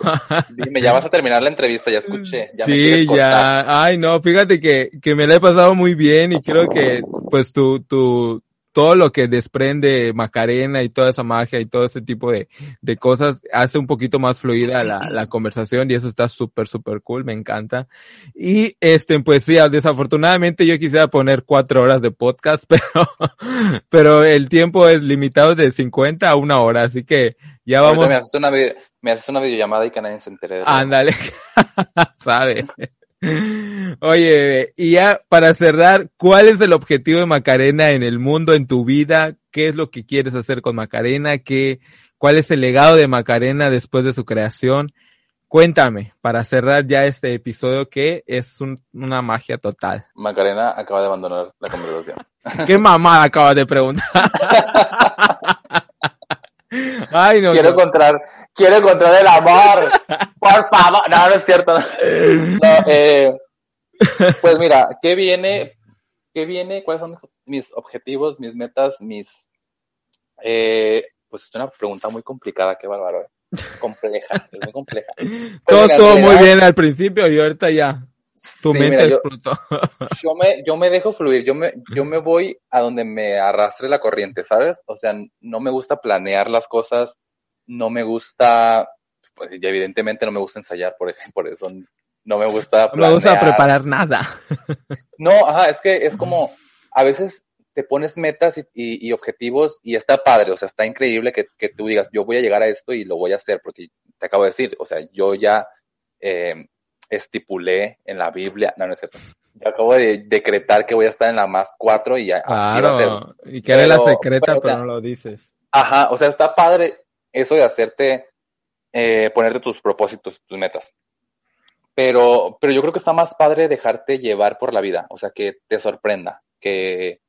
dime, ya vas a terminar la entrevista, ya escuché. sí, ya. Ay, no, fíjate que, que me la he pasado muy bien y creo que, pues, tu, tu, todo lo que desprende Macarena y toda esa magia y todo ese tipo de, de cosas hace un poquito más fluida la, la conversación y eso está súper, súper cool, me encanta. Y este, pues sí, desafortunadamente yo quisiera poner cuatro horas de podcast, pero, pero el tiempo es limitado de 50 a una hora, así que ya vamos. me haces una, me haces una videollamada y que nadie se entere. Ándale, sabe. Oye, y ya para cerrar, ¿cuál es el objetivo de Macarena en el mundo, en tu vida? ¿Qué es lo que quieres hacer con Macarena? ¿Qué, ¿Cuál es el legado de Macarena después de su creación? Cuéntame, para cerrar ya este episodio que es una magia total. Macarena acaba de abandonar la conversación. ¿Qué mamada acabas de preguntar? Ay, no. Quiero encontrar, quiero encontrar el amor. Por favor. No, no es cierto. Eh, pues mira, ¿qué viene? ¿Qué viene? ¿Cuáles son mis objetivos, mis metas, mis... Eh, pues es una pregunta muy complicada, qué bárbaro. Eh. Compleja, es muy compleja. Todo estuvo muy bien al principio y ahorita ya. Tu mente yo, me, yo me dejo fluir, yo me, yo me voy a donde me arrastre la corriente, ¿sabes? O sea, no me gusta planear las cosas, no me gusta, pues y evidentemente no me gusta ensayar, por ejemplo, por eso no me gusta planear. No me gusta preparar nada. no, ajá, es que es como, a veces te pones metas y, y, objetivos y está padre, o sea, está increíble que, que, tú digas, yo voy a llegar a esto y lo voy a hacer, porque te acabo de decir, o sea, yo ya... Eh, estipulé en la Biblia, no, no es cierto. Yo acabo de decretar que voy a estar en la más cuatro y ya claro, Y que eres la secreta, pero, no lo dices. Ajá, o sea, está padre eso de hacerte, eh, ponerte tus propósitos, tus metas. Pero, pero yo creo que está más padre dejarte llevar por la vida, o sea, que te sorprenda, que,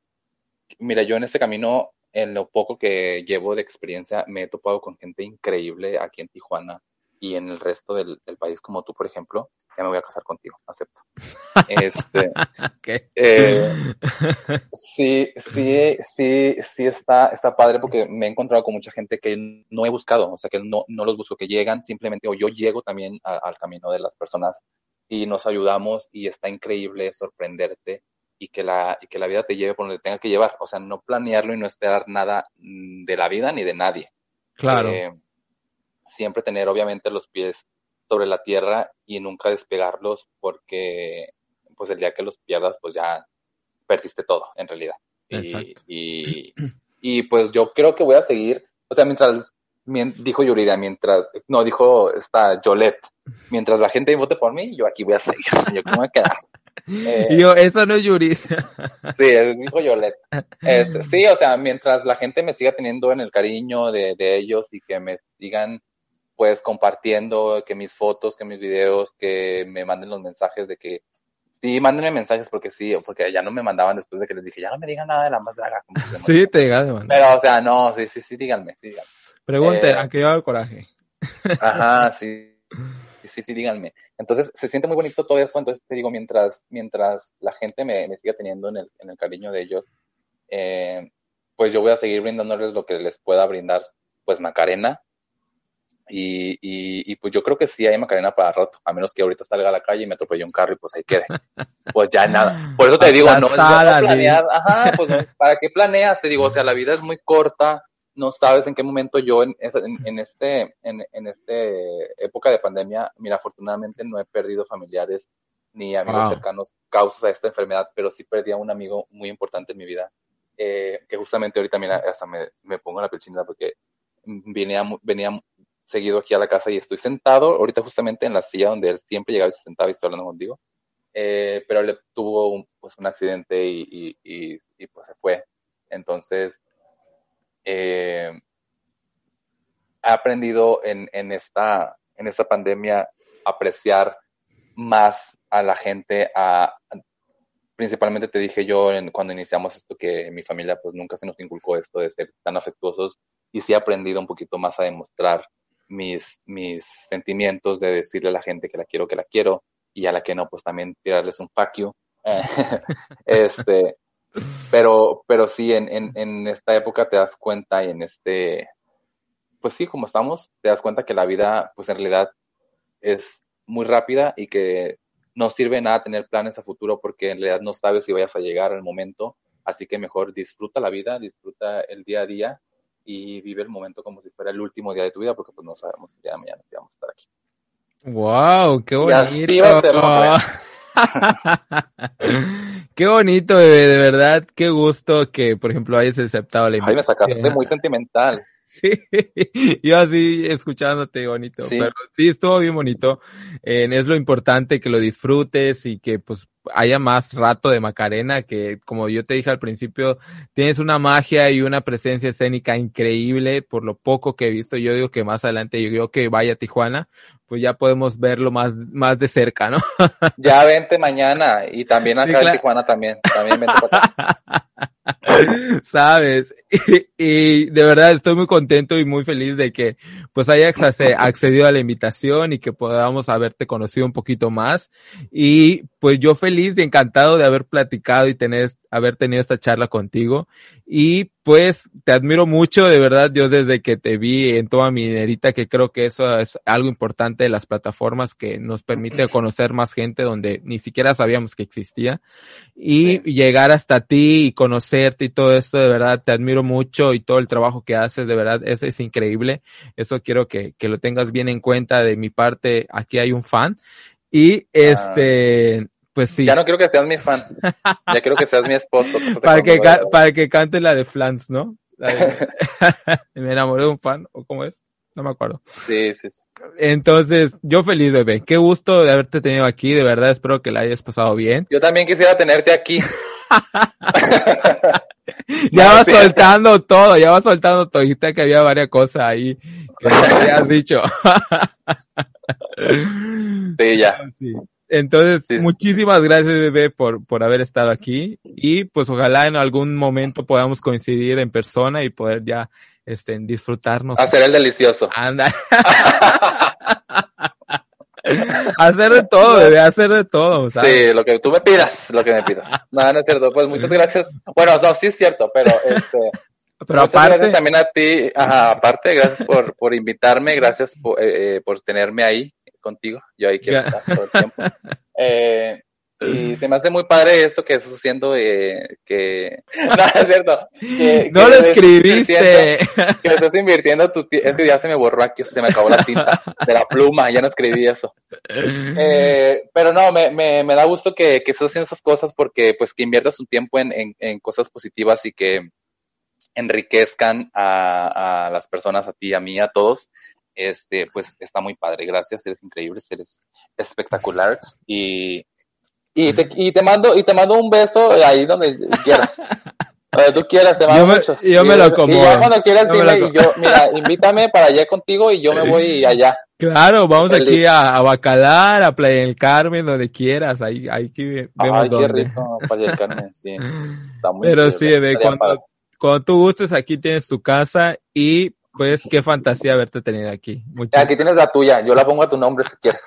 mira, yo en este camino, en lo poco que llevo de experiencia, me he topado con gente increíble aquí en Tijuana y en el resto del, país, como tú, por ejemplo, ya me voy a casar contigo, acepto. Este, eh, sí, sí, sí, sí está, está padre porque me he encontrado con mucha gente que no he buscado, o sea, que no, no los busco, que llegan simplemente, o yo llego también al camino de las personas y nos ayudamos y está increíble sorprenderte y que la, y que la vida te lleve por donde tenga que llevar, o sea, no planearlo y no esperar nada mm, de la vida ni de nadie. Claro. Eh, siempre tener obviamente los pies sobre la tierra y nunca despegarlos porque pues el día que los pierdas pues ya perdiste todo en realidad. Y, y, pues yo creo que voy a seguir, o sea, mientras, dijo Yuridia, mientras, no, dijo esta Yolette, mientras la gente vote por mí, yo aquí voy a seguir, yo cómo voy a quedar. Eh, yo, esa no es Yuridia. sí, dijo Yolette. Este, sí, o sea, mientras la gente me siga teniendo en el cariño de, de ellos y que me sigan pues compartiendo que mis fotos, que mis videos, que me manden los mensajes de que sí, mándenme mensajes porque sí, porque ya no me mandaban después de que les dije, ya no me digan nada de la más draga. sí, te digan. Pero, o sea, no, sí, sí, sí, díganme, sí, díganme. Pregunte, ¿a qué va el coraje? Ajá, sí. Sí, sí, díganme. Entonces, se siente muy bonito todo eso. Entonces, te digo, mientras, mientras la gente me, me siga teniendo en el, en el cariño de ellos, eh, pues yo voy a seguir brindándoles lo que les pueda brindar, pues Macarena, y, y, pues yo creo que sí hay Macarena para rato, a menos que ahorita salga a la calle y me atropelle un carro y pues ahí quede. Pues ya nada. Por eso te digo, no, es planear, ajá, pues ¿para qué planeas? Te digo, o sea, la vida es muy corta, no sabes en qué momento yo en, en, este, en, en este época de pandemia, mira, afortunadamente no he perdido familiares ni amigos cercanos causas a esta enfermedad, pero sí perdí a un amigo muy importante en mi vida, eh, que justamente ahorita, mira, hasta me, me pongo la pechina porque venía, venía seguido aquí a la casa y estoy sentado ahorita justamente en la silla donde él siempre llegaba y se sentaba y estoy hablando contigo, eh, pero él tuvo un, pues, un accidente y, y, y, pues se fue. Entonces, eh, he aprendido en, en, esta, en esta pandemia apreciar más a la gente, a, principalmente te dije yo en, cuando iniciamos esto que mi familia pues nunca se nos inculcó esto de ser tan afectuosos y sí he aprendido un poquito más a demostrar mis, mis sentimientos, de decirle a la gente que la quiero, que la quiero y a la que no pues también tirarles un you. este, pero, pero sí, en, en, en esta época te das cuenta y en este, pues sí, como estamos, te das cuenta que la vida pues en realidad es muy rápida y que no sirve nada tener planes a futuro porque en realidad no sabes si vayas a llegar al momento, así que mejor disfruta la vida, disfruta el día a día y vive el momento como si fuera el último día de tu vida porque pues no sabemos si ya mañana vamos a estar aquí. Wow, qué bonito. qué bonito, bebé, de verdad, qué gusto que, por ejemplo, hayas aceptado la invitación. Ay, me sacaste muy sentimental. Sí, yo así escuchándote bonito, sí. pero sí, estuvo bien bonito. Eh, es lo importante que lo disfrutes y que pues haya más rato de Macarena, que como yo te dije al principio, tienes una magia y una presencia escénica increíble por lo poco que he visto. Yo digo que más adelante yo digo que vaya a Tijuana, pues ya podemos verlo más, más de cerca, ¿no? ya vente mañana y también acá sí, claro. en Tijuana también, también vente para acá. Sabes, y, de verdad estoy muy contento y muy feliz de que pues hayas accedido a la invitación y que podamos haberte conocido un poquito más. Y pues yo feliz y encantado de haber platicado y tener, haber tenido esta charla contigo. Y pues te admiro mucho, de verdad, yo desde que te vi en toda mi dinerita, que creo que eso es algo importante de las plataformas que nos permite conocer más gente donde ni siquiera sabíamos que existía. Y sí. llegar hasta ti y conocerte y todo esto, de verdad, te admiro mucho y todo el trabajo que haces, de verdad, eso es increíble. Eso quiero que, que lo tengas bien en cuenta de mi parte, aquí hay un fan. Y este, ah. Pues sí. Ya no quiero que seas mi fan. Ya quiero que seas mi esposo. para, que para que cante la de Flans, ¿no? De... me enamoré de un fan, ¿o cómo es? No me acuerdo. Sí, sí, sí. Entonces, yo feliz, bebé. Qué gusto de haberte tenido aquí. De verdad, espero que la hayas pasado bien. Yo también quisiera tenerte aquí. ya vas soltando todo, ya vas soltando todo. Dijiste que había varias cosas ahí que no habías dicho. sí, ya. Sí. Entonces, sí, sí. muchísimas gracias, bebé, por, por haber estado aquí. Y pues ojalá en algún momento podamos coincidir en persona y poder ya este, disfrutarnos. Hacer el delicioso. Anda. hacer de todo, bebé, hacer de todo. ¿sabes? Sí, lo que tú me pidas, lo que me pidas. Nada, no es cierto. Pues muchas gracias. Bueno, no, sí es cierto, pero este. Pero muchas aparte... gracias también a ti, ajá, aparte, gracias por, por invitarme, gracias por, eh, eh, por tenerme ahí contigo, yo ahí quiero estar todo el tiempo. Eh, y se me hace muy padre esto que estás haciendo, eh, que... No, es cierto. Que, no que lo escribiste. Que estás invirtiendo tu Es que ya se me borró aquí, se me acabó la tinta de la pluma, ya no escribí eso. Eh, pero no, me, me, me, da gusto que, que estés haciendo esas cosas porque pues que inviertas un tiempo en, en, en cosas positivas y que enriquezcan a, a las personas, a ti, a mí, a todos este, pues está muy padre. Gracias, eres increíble, eres espectacular. Y, y, te, y te mando, y te mando un beso ahí donde quieras. Donde tú quieras, te mando yo me, muchos. Yo y, me lo como. Y ya cuando quieras, yo dime, y yo, mira, invítame para allá contigo y yo me voy allá. Claro, vamos Feliz. aquí a, a, Bacalar, a Playa del Carmen, donde quieras, ahí, ahí que vemos Ay, dónde. qué rico, Playa del Carmen, sí. Está muy Pero sí, ve, cuando, cuando tú gustes, aquí tienes tu casa y pues qué fantasía haberte tenido aquí. Mucho. Aquí tienes la tuya, yo la pongo a tu nombre si quieres.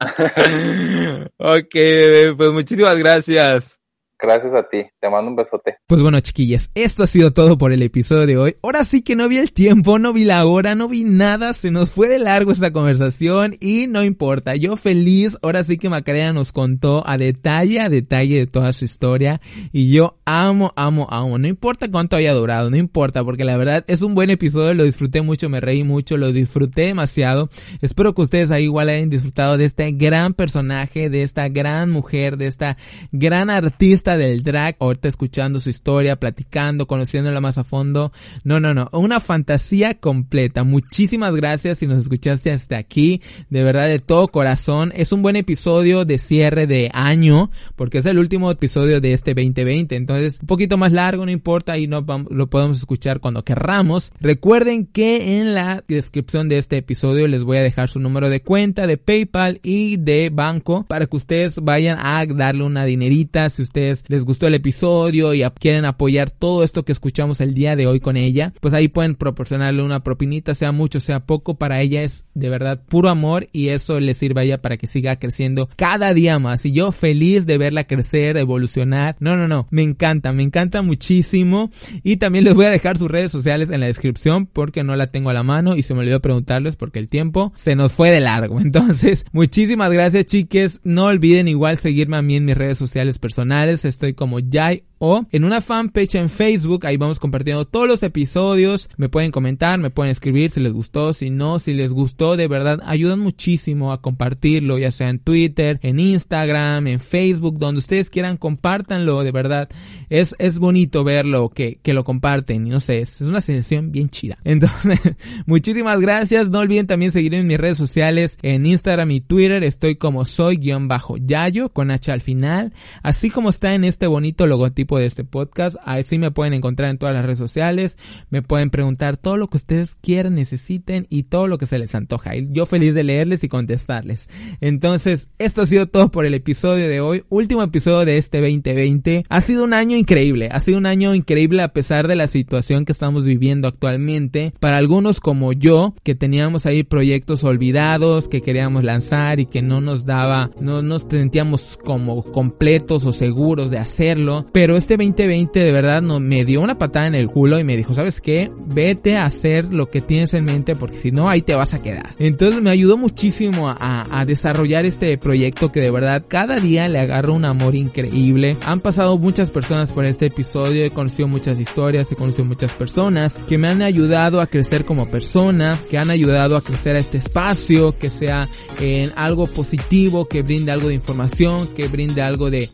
ok, pues muchísimas gracias. Gracias a ti, te mando un besote. Pues bueno, chiquillas, esto ha sido todo por el episodio de hoy. Ahora sí que no vi el tiempo, no vi la hora, no vi nada, se nos fue de largo esta conversación y no importa, yo feliz, ahora sí que Macarena nos contó a detalle, a detalle de toda su historia y yo amo, amo, amo, no importa cuánto haya durado, no importa, porque la verdad es un buen episodio, lo disfruté mucho, me reí mucho, lo disfruté demasiado. Espero que ustedes ahí igual hayan disfrutado de este gran personaje, de esta gran mujer, de esta gran artista del drag, ahorita escuchando su historia, platicando, conociéndola más a fondo. No, no, no, una fantasía completa. Muchísimas gracias si nos escuchaste hasta aquí, de verdad de todo corazón. Es un buen episodio de cierre de año, porque es el último episodio de este 2020, entonces un poquito más largo, no importa, y no lo podemos escuchar cuando querramos. Recuerden que en la descripción de este episodio les voy a dejar su número de cuenta de PayPal y de banco para que ustedes vayan a darle una dinerita si ustedes les gustó el episodio y quieren apoyar todo esto que escuchamos el día de hoy con ella, pues ahí pueden proporcionarle una propinita, sea mucho, sea poco, para ella es de verdad puro amor y eso le sirve a ella para que siga creciendo cada día más. Y yo feliz de verla crecer, evolucionar. No, no, no, me encanta, me encanta muchísimo. Y también les voy a dejar sus redes sociales en la descripción porque no la tengo a la mano y se me olvidó preguntarles porque el tiempo se nos fue de largo. Entonces, muchísimas gracias chiques. No olviden igual seguirme a mí en mis redes sociales personales estoy como Jai o en una fanpage en Facebook, ahí vamos compartiendo todos los episodios, me pueden comentar, me pueden escribir si les gustó, si no, si les gustó, de verdad, ayudan muchísimo a compartirlo, ya sea en Twitter, en Instagram, en Facebook, donde ustedes quieran, compártanlo, de verdad, es, es bonito verlo, que, que lo comparten, y no sé, es, una sensación bien chida. Entonces, muchísimas gracias, no olviden también seguirme en mis redes sociales, en Instagram y Twitter, estoy como soy-yayo, con H al final, así como está en este bonito logotipo de este podcast. Así me pueden encontrar en todas las redes sociales. Me pueden preguntar todo lo que ustedes quieran, necesiten y todo lo que se les antoja. Y yo feliz de leerles y contestarles. Entonces, esto ha sido todo por el episodio de hoy. Último episodio de este 2020. Ha sido un año increíble. Ha sido un año increíble a pesar de la situación que estamos viviendo actualmente. Para algunos como yo, que teníamos ahí proyectos olvidados, que queríamos lanzar y que no nos daba, no nos sentíamos como completos o seguros de hacerlo. Pero este 2020 de verdad no, me dio una patada en el culo y me dijo, ¿sabes qué? Vete a hacer lo que tienes en mente porque si no ahí te vas a quedar. Entonces me ayudó muchísimo a, desarrollar este proyecto que de verdad cada día le agarro un amor increíble. Han pasado muchas personas por este episodio, he conocido muchas historias, he conocido muchas personas que me han ayudado a crecer como persona, que han ayudado a crecer a este espacio, que sea en algo positivo, que brinde algo de información, que brinde algo de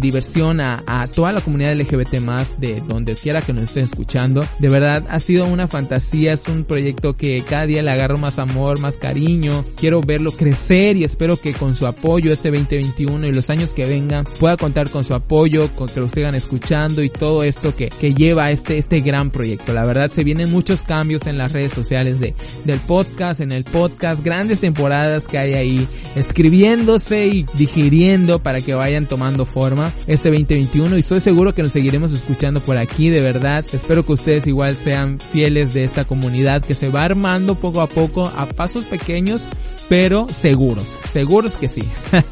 diversión a, a toda la comunidad LGBT más de donde quiera que nos estén escuchando. De verdad ha sido una fantasía, es un proyecto que cada día le agarro más amor, más cariño. Quiero verlo crecer y espero que con su apoyo este 2021 y los años que vengan pueda contar con su apoyo, con que lo sigan escuchando y todo esto que, que lleva este, este gran proyecto. La verdad se vienen muchos cambios en las redes sociales de, del podcast, en el podcast, grandes temporadas que hay ahí escribiéndose y digiriendo para que vayan tomando forma este 2021 y estoy seguro que nos seguiremos escuchando por aquí, de verdad. Espero que ustedes igual sean fieles de esta comunidad que se va armando poco a poco a pasos pequeños, pero seguros, seguros que sí.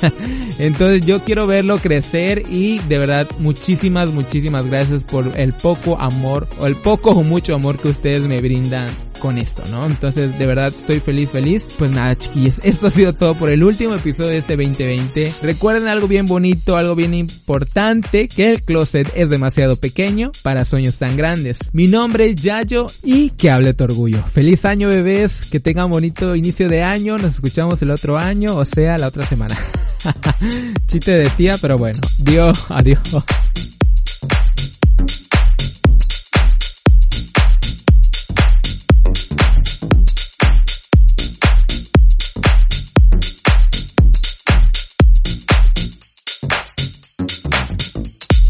Entonces yo quiero verlo crecer y de verdad muchísimas, muchísimas gracias por el poco amor o el poco o mucho amor que ustedes me brindan con esto, ¿no? Entonces, de verdad, estoy feliz, feliz. Pues nada, chiquillos, esto ha sido todo por el último episodio de este 2020. Recuerden algo bien bonito, algo bien importante, que el closet es demasiado pequeño para sueños tan grandes. Mi nombre es Yayo y que hable tu orgullo. Feliz año, bebés, que tengan bonito inicio de año, nos escuchamos el otro año, o sea, la otra semana. Chiste de tía, pero bueno. Dios, adiós.